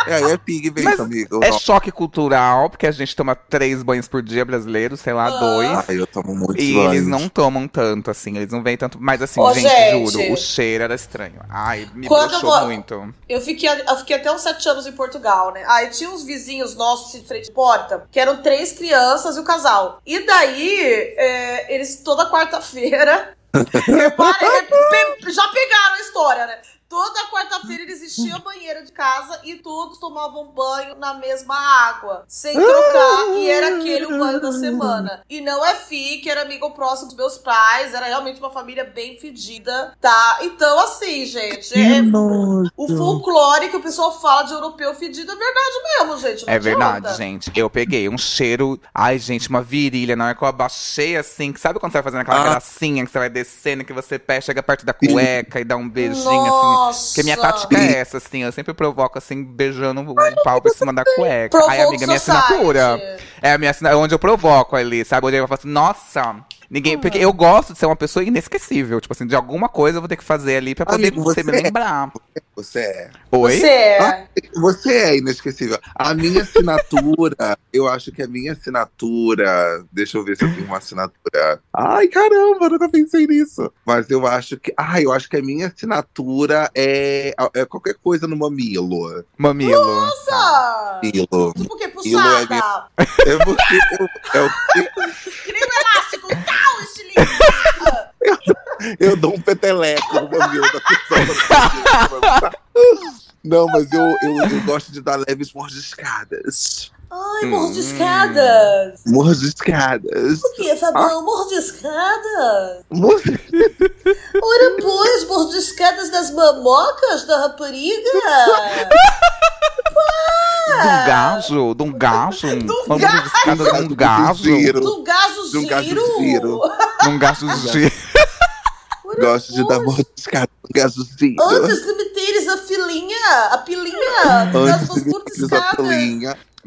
É, aí é pig mesmo, Mas amigo. É choque cultural, porque a gente toma três banhos por dia brasileiro, sei lá, Ah. dois. Ai, eu tomo muito E banho. eles não tomam tanto, assim, eles não veem tanto. Mas assim, Ô, gente, gente. juro, o cheiro era estranho. Ai, me Quando eu muito. Eu fiquei, eu fiquei até uns sete anos em Portugal, né? Aí tinha uns vizinhos nossos de frente de porta, que eram três crianças e o casal. E daí, é, eles toda quarta-feira. repare- pe- já pegaram a história, né? Toda quarta-feira eles enchiam a banheira de casa e todos tomavam banho na mesma água, sem trocar, e era aquele o banho da semana. E não é fi, que era amigo próximo dos meus pais, era realmente uma família bem fedida, tá? Então, assim, gente, é, o folclore que o pessoal fala de europeu fedido é verdade mesmo, gente. não É verdade, adianta. gente. Eu peguei um cheiro. Ai, gente, uma virilha. Na hora que eu abaixei assim, que sabe quando você vai fazendo aquela Ah. gracinha que você vai descendo, que você pé, chega perto da cueca e dá um beijinho assim. Nossa. Porque minha tática é essa, assim, eu sempre provoco assim, beijando o pau por cima da cueca. Ai, amiga, minha society. assinatura. É a minha assinatura, onde eu provoco ali, sabe? Onde eu falo assim, nossa, ninguém. Porque eu gosto de ser uma pessoa inesquecível. Tipo assim, de alguma coisa eu vou ter que fazer ali pra poder Amigo, você me você é. lembrar. Você é. Oi? Você é. Você é inesquecível. A minha assinatura, eu acho que a minha assinatura. Deixa eu ver se eu tenho uma assinatura. Ai, caramba, eu nunca pensei nisso. Mas eu acho que. Ai, eu acho que a minha assinatura é, é qualquer coisa no mamilo. Mamilo. Nossa! Mamilo. Tipo o quê? Aquilo é Puxada. É porque eu, é o? Que um elástico. Eu dou um peteleco no mamilo da pessoa. Não, mas eu, eu, eu gosto de dar leves mordiscadas. Ai, Hum. mordiscadas. Mordiscadas. O que, Fabão? Mordiscadas? Mor- Ora, pois, mordiscadas das mamocas da rapariga. De um gajo, de um gajo. Vamos gajo. escada de um gajo. Giro. Do gajo De gajo giro. giro. De um gajo de. Ora, Gosto de dar pois. mordiscada no gasozinho. Antes de me teres a filinha, a pilinha, tu dás Antes umas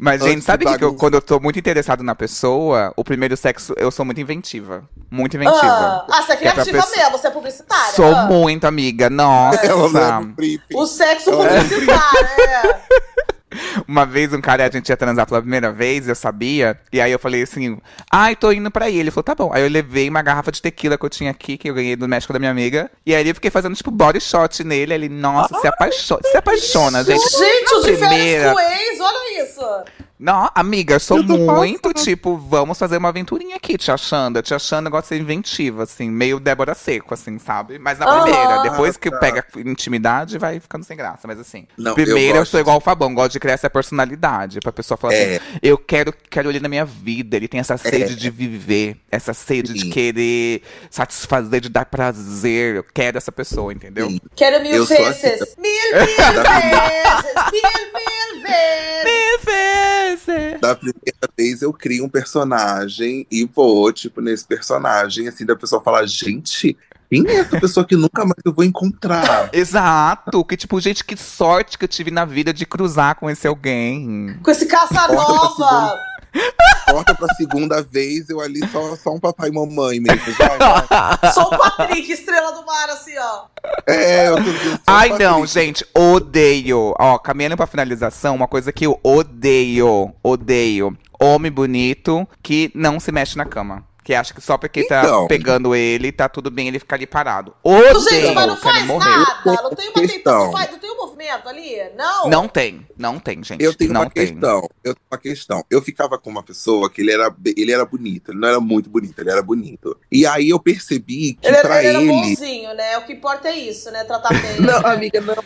Mas, gente, sabe de que, que eu- quando eu tô muito interessado na pessoa, o primeiro sexo, eu sou muito inventiva. Muito inventiva. Ah, ah, você é é criativa pessoa- mesmo, você é publicitária. Sou ah. muito, amiga. Nossa. Um briefing. O sexo publicitário, é. Uma vez um cara, a gente ia transar pela primeira vez, eu sabia. E aí eu falei assim, ai, tô indo pra ir. Ele falou, tá bom. Aí eu levei uma garrafa de tequila que eu tinha aqui, que eu ganhei do México da minha amiga. E aí eu fiquei fazendo, tipo, body shot nele. Ele, nossa, se apaixona. Se apaixona, gente. Gente, primeira- com ex, olha isso. Não, amiga, eu sou Eu muito, passando. tipo, vamos fazer uma aventurinha aqui, te achando. Te achando negócio de ser inventiva, assim, meio Débora Seco, assim, sabe? Mas na primeira, depois que Ah, tá. pega intimidade, vai ficando sem graça. Mas assim, Não, primeiro eu, gosto. sou igual o Fabão, gosto de criar essa personalidade. Pra pessoa falar É. assim, eu quero, quero ele na minha vida. Ele tem essa sede É. de viver, essa sede de Sim. querer satisfazer, de dar prazer. Eu quero essa pessoa, entendeu? Sim. Quero mil Eu sou assim vezes. Mil, mil vezes. Mil, mil Da primeira vez eu crio um personagem e vou, tipo, nesse personagem, assim, da pessoa falar, gente, quem é essa pessoa que nunca mais eu vou encontrar? Exato, que tipo, gente, que sorte que eu tive na vida de cruzar com esse alguém. Com esse caça-nova. Corta pra segunda vez, eu ali só, só um papai e mamãe mesmo. Já, Sou o Patrick, estrela do mar, assim, ó. é, eu tô dizendo, Ai, não, gente, odeio. Ó, caminhando pra finalização, uma coisa que eu odeio, odeio. Homem bonito que não se mexe na cama. Que acha que só porque tá Então. pegando ele, tá tudo bem ele ficar ali parado. Gente, Odeio, mas não faz morrer. nada. Não tem uma Questão. não faz- não tem um movimento ali? Não. Não tem, não tem, gente. Eu tenho não uma tem. questão. Eu tenho uma questão. Eu ficava com uma pessoa que ele era, ele era bonito. Ele não era muito bonito, ele era bonito. E aí eu percebi que Ele, era- pra ele ele. era bonzinho, né? O que importa é isso, né? Tratar bem. Não, amiga, não.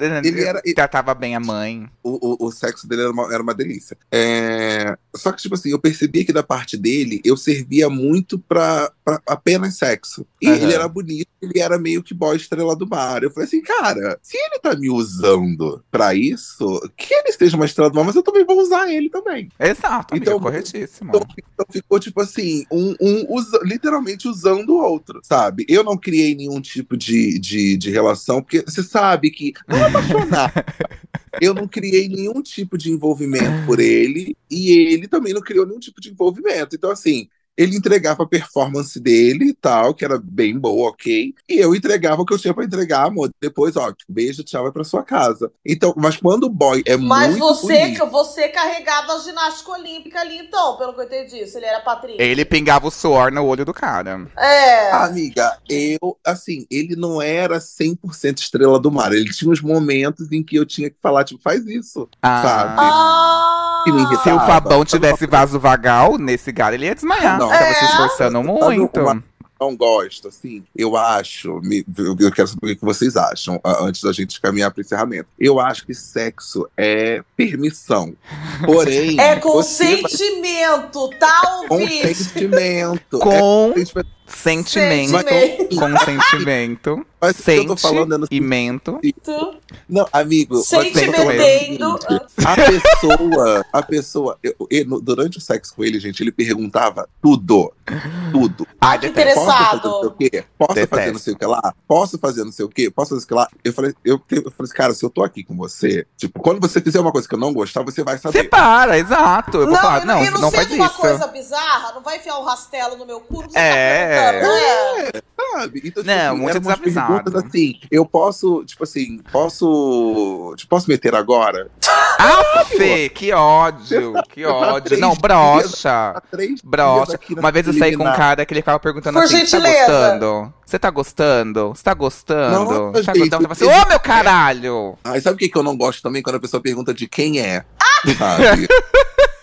Ele, Ele era- Tratava bem a mãe. o, o, o sexo dele era uma, era uma delícia. É, Só que, tipo assim, eu percebi que da parte dele eu servia muito pra, pra apenas sexo. E Aham. ele era bonito, ele era meio que boy estrela do mar. Eu falei assim, cara, se ele tá me usando pra isso, que ele seja uma estrela do mar, mas eu também vou usar ele também. Exato, amiga, Então- corretíssimo. Então, então ficou tipo assim, um, um usa- literalmente usando o outro, sabe? Eu não criei nenhum tipo de, de, de relação, porque você sabe que não é apaixonar. Eu não criei nenhum tipo de envolvimento por ele e ele também não criou nenhum tipo de envolvimento. Então, assim, ele entregava a performance dele e tal, que era bem boa, ok. E eu entregava o que eu tinha pra entregar, amor. Depois, ó, beijo, tchau, vai pra sua casa. Então, mas quando o boy é Mas muito você, bonito, você carregava a ginástica olímpica ali, então, pelo que eu entendi. Se ele era patrícia. Ele pingava o suor no olho do cara. É. Amiga, eu, assim, ele não era 100% estrela do mar. Ele tinha uns momentos em que eu tinha que falar, tipo, faz isso, Ah. sabe? Ah. Se o. Fabão tivesse vaso vagal nesse cara, ele ia desmaiar. Não. Tava se É. esforçando muito. uma- Não gosto, assim. Eu acho, me- eu quero saber o que vocês acham antes da gente caminhar para encerramento. Eu acho que sexo é permissão. Porém, É você vai- consentimento, tá, ouvinte? consentimento. Com É consentimento. Sentimento. Sentimento. Com sentimento. Mas o que eu tô falando é Sentimento. Não, amigo, você- Sentimentendo. A pessoa, a pessoa, eu- eu- durante o sexo com ele, gente, ele perguntava tudo. Tudo. Ai, que detesto. Posso fazer Interessado. não sei o quê? Posso Detesto. fazer não sei o que lá? Posso fazer não sei o quê? Posso fazer isso que lá? Eu falei, eu, eu falei assim, cara, se eu tô aqui com você, tipo, quando você fizer uma coisa que eu não gostar, você vai saber. Separa, exato. Eu vou Não, falar, não, não, não faz sendo uma isso. coisa bizarra, não vai enfiar um rastelo no meu cu, não você É. não é? Sabe? Então, tipo, Não, assim, muito desavisado. perguntas assim, eu posso, tipo assim, posso. Te posso meter agora? Ah, Fê, que ódio, que ódio. Não, brocha. Brocha. Uma vez eu saí com um cara que ele ficava perguntando Por assim: Você tá gentileza." gostando? Você tá gostando? Você tá gostando? Nossa, Você tá gente, gostando? Falei assim, ô meu caralho! Ai, sabe o que, que eu não gosto também? Quando a pessoa pergunta de quem é. Sabe?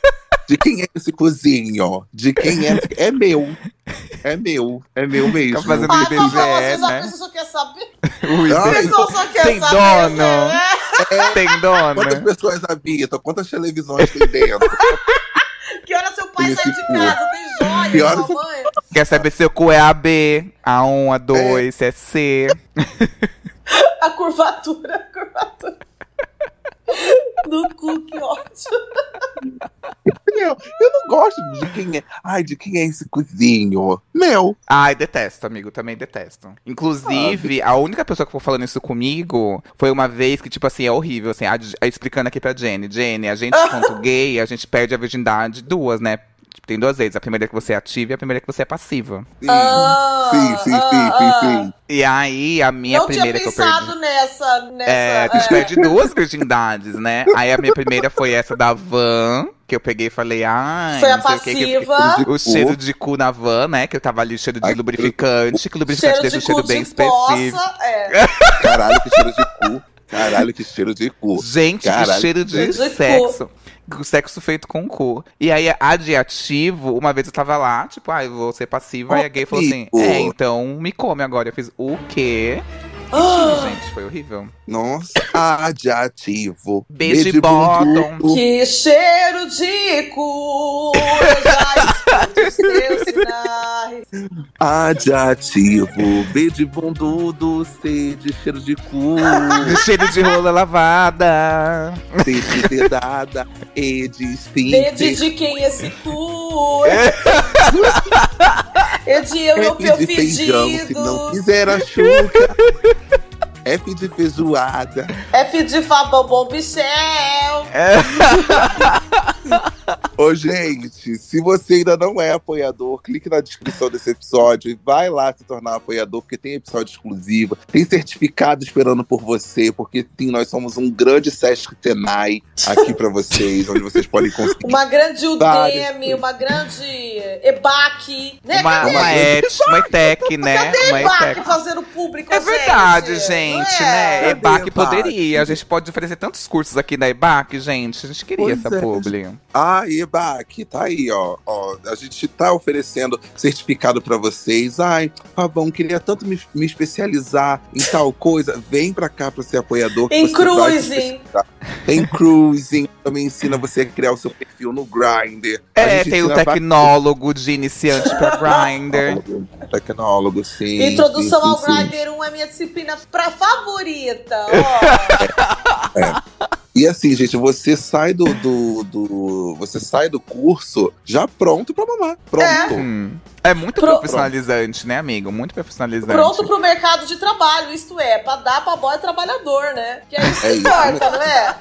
De quem é esse cozinho? De quem é? É meu. É meu. É meu mesmo. Fica fazendo Ai, IBGE, às vezes a né? pessoa só quer saber. Ui, A Ai, pessoa só quer Tem saber. dono. né? Tem Quantas dona. pessoas habitam? Quantas televisões tem dentro? Que hora seu pai sai de cu. casa? Tem joia, Que hora- sua mãe? Quer saber se o cu é AB, A1, A2, se é C. A curvatura, a curvatura. Do cu, que ótimo. Meu, eu não gosto de quem é. Ai, de quem é esse cozinho? Meu. Ai, detesto, amigo, também detesto. Inclusive, a única pessoa que foi falando isso comigo foi uma vez que, tipo assim, é horrível, assim, a- a- explicando aqui pra Jenny. Jenny, a gente, quanto gay, a gente perde a virgindade duas, né? Tem duas vezes. A primeira é que você é ativa e a primeira é que você é passiva. Sim, Ah, sim, sim, ah, sim, ah. sim, sim. E aí, a minha não tinha primeira que eu perdi. pensado nessa, nessa. É, a gente é. perde duas virgindades, né? Aí a minha primeira foi essa da van, que eu peguei e falei, ai, Foi a não o que, que passiva. o cheiro de cu na van, né? Que eu tava ali, cheiro de Ai, lubrificante, que o lubrificante Cheiro deixa de um cheiro cu bem de específico. poça. É. Caralho, que cheiro de cu. Caralho, que cheiro de cu. Gente, que Caralho. cheiro de De cu. sexo. O Sexo feito com cu. E aí, adjetivo, uma vez eu tava lá, tipo, ai, vou ser passiva. Aí a gay falou assim. É, então me come agora. Eu fiz o quê? Ah, Gente, foi horrível. Nossa, adjetivo. Beijo de bottom. que cheiro de cu. Eu já escuto os teus sinais. Adjetivo. B de bundudo, C de cheiro de cu. De cheiro de rola lavada. C de dedada, E de Vede esfíncter. de quem esse cu. Eu de eu não de feijão, se não quiser a chuca. F de feijoada. F de Fabão Bombichel. Ô, gente, se você ainda não é apoiador, clique na descrição desse episódio e vai lá se tornar apoiador, porque tem episódio exclusivo, tem certificado esperando por você, porque sim, nós somos um grande Sesc Tenai aqui pra vocês, onde vocês podem conseguir. Uma grande Várias Udemy, uma grande EBAC, né? Uma, Cadê uma, et, uma ETEC, né? Cadê Uma EBAC ETEC. fazendo público, É verdade, gente, é? né? Cadê EBAC EBAC? poderia. A gente pode oferecer tantos cursos aqui da EBAC, gente. A gente queria Pois essa é, publi. Ah, EBAC, tá aí, ó, ó. A gente tá oferecendo certificado pra vocês. Ai, Fabão, queria tanto me, me especializar em tal coisa. Vem pra cá pra ser apoiador. Em cruising. Tem cruising. Também ensina você a criar o seu perfil no Grindr. É, tem o tecnólogo de iniciante pra Grindr. Tecnólogo, sim. Introdução sim, ao sim, sim. Grindr 1 é minha disciplina pra favorita. Ó. E assim, gente, você sai do, do, do- Você sai do curso já pronto pra mamar. Pronto. Hum. É muito Pro- profissionalizante, né, amigo? Muito profissionalizante. Pronto pro mercado de trabalho, isto é, pra dar pra boy trabalhador, né? Que é isso que É isso, importa, não é?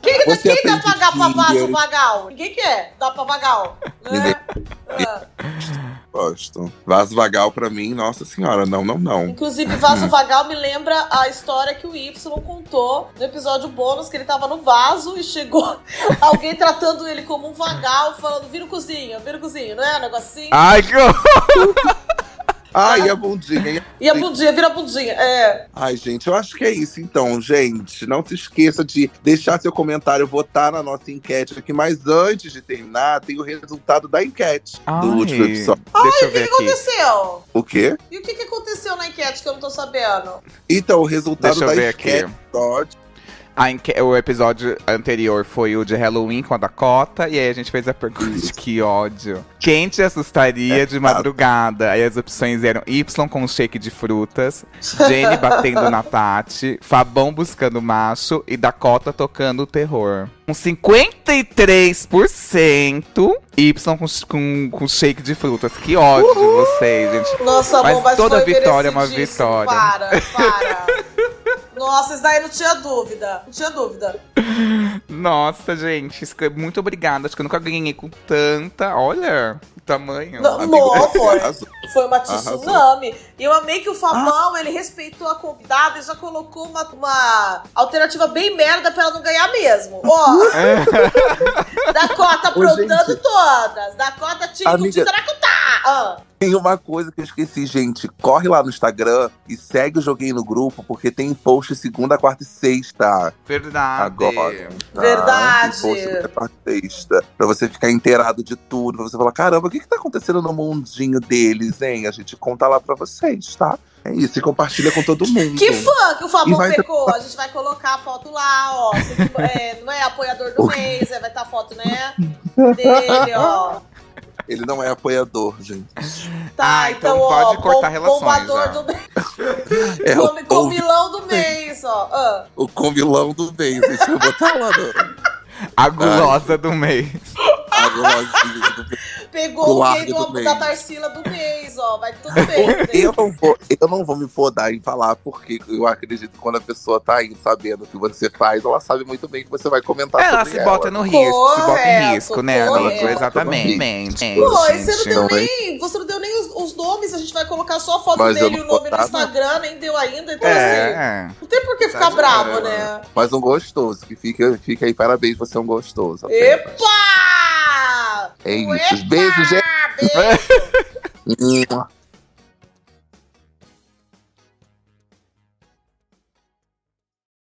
Quem, Você quem dá aprende pagar pra vaso vagal? Ninguém quer dar pra vagal. Né? Ah. Gosto. Vaso vagal pra mim, nossa senhora, não, não, não. Inclusive, vaso vagal me lembra a história que o Y contou no episódio bônus, que ele tava no vaso e chegou alguém tratando ele como um vagal, falando, vira o cozinho, vira o cozinho, não é um assim? Ai, que horror! Ai, a bundinha. E a bundinha, vira a bundinha. É. Ai, gente, eu acho que é isso então, gente. Não se esqueça de deixar seu comentário, votar na nossa enquete aqui. Mas antes de terminar, tem o resultado da enquete Ai. do último episódio. Deixa eu O que, ver que aqui. aconteceu? O quê? E o que, que aconteceu na enquete que eu não tô sabendo? Então, o resultado Deixa eu da ver aqui. O episódio anterior foi o de Halloween com a Dakota, e aí a gente fez a pergunta: que ódio. Quem te assustaria de madrugada? Aí as opções eram Y com shake de frutas, Jenny batendo na Tati, Fabão buscando macho e Dakota tocando terror. Com 53% Y com, com, com shake de frutas. Que ódio de vocês, gente. Nossa, Mas bom, mas toda vitória é uma vitória. Para, para. Nossa, isso daí não tinha dúvida. Não tinha dúvida. Nossa, gente, muito obrigada. Acho que eu nunca ganhei com tanta. Olha tamanho. Não, foi. arrasou. Foi uma Arrasou. tsunami. E eu amei que o Fabão, ele respeitou a convidada e já colocou uma, uma alternativa bem merda pra ela não ganhar mesmo. Ó, Dakota aprontando gente. todas. Dakota tinha Amiga. Ah, Tem uma coisa que eu esqueci, gente. Corre lá no Instagram e segue o Joguinho no grupo, porque tem post segunda, quarta e sexta. Verdade. Agora. tá? Verdade. Tem post segunda, quarta e sexta. Pra você ficar inteirado de tudo. Pra você falar, caramba, que que tá acontecendo no mundinho deles, hein? A gente conta lá pra vocês, tá? É isso, e compartilha com todo mundo. que fã que o Fabão vai ter- pecou. A gente vai colocar a foto lá, ó. Que, é, não é apoiador do mês, é, vai estar a foto, né? Dele, ó. Ele não é apoiador, gente. Tá, Ah, então, então ó, pode cortar bom- relações, bombador já. do mês. É Come- o, Comilão do mês, ó. Ah. o comilão do mês. Deixa eu botar lá no, A gulosa do mês. a golosinha do mês. Pegou o gay do- da Tarsila do mês, ó. Vai tudo bem. né? Eu não, vou, eu não vou me podar em falar, porque eu acredito que quando a pessoa tá aí sabendo o que você faz, ela sabe muito bem que você vai comentar Ela sobre se ela. bota no risco, se bota em Correto, risco, né, correto. Exatamente. Pô, e você não deu Não, nem. Você não deu nem os, os nomes, a gente vai colocar só a foto Mas dele e o nome no. Instagram, nem deu ainda, então assim. É. Não tem por que ficar bravo, zoando. né? Mas um gostoso, que fica, fica aí, parabéns, você é um gostoso. apenas. Epa! É isso. Beijo, gente. Beijo!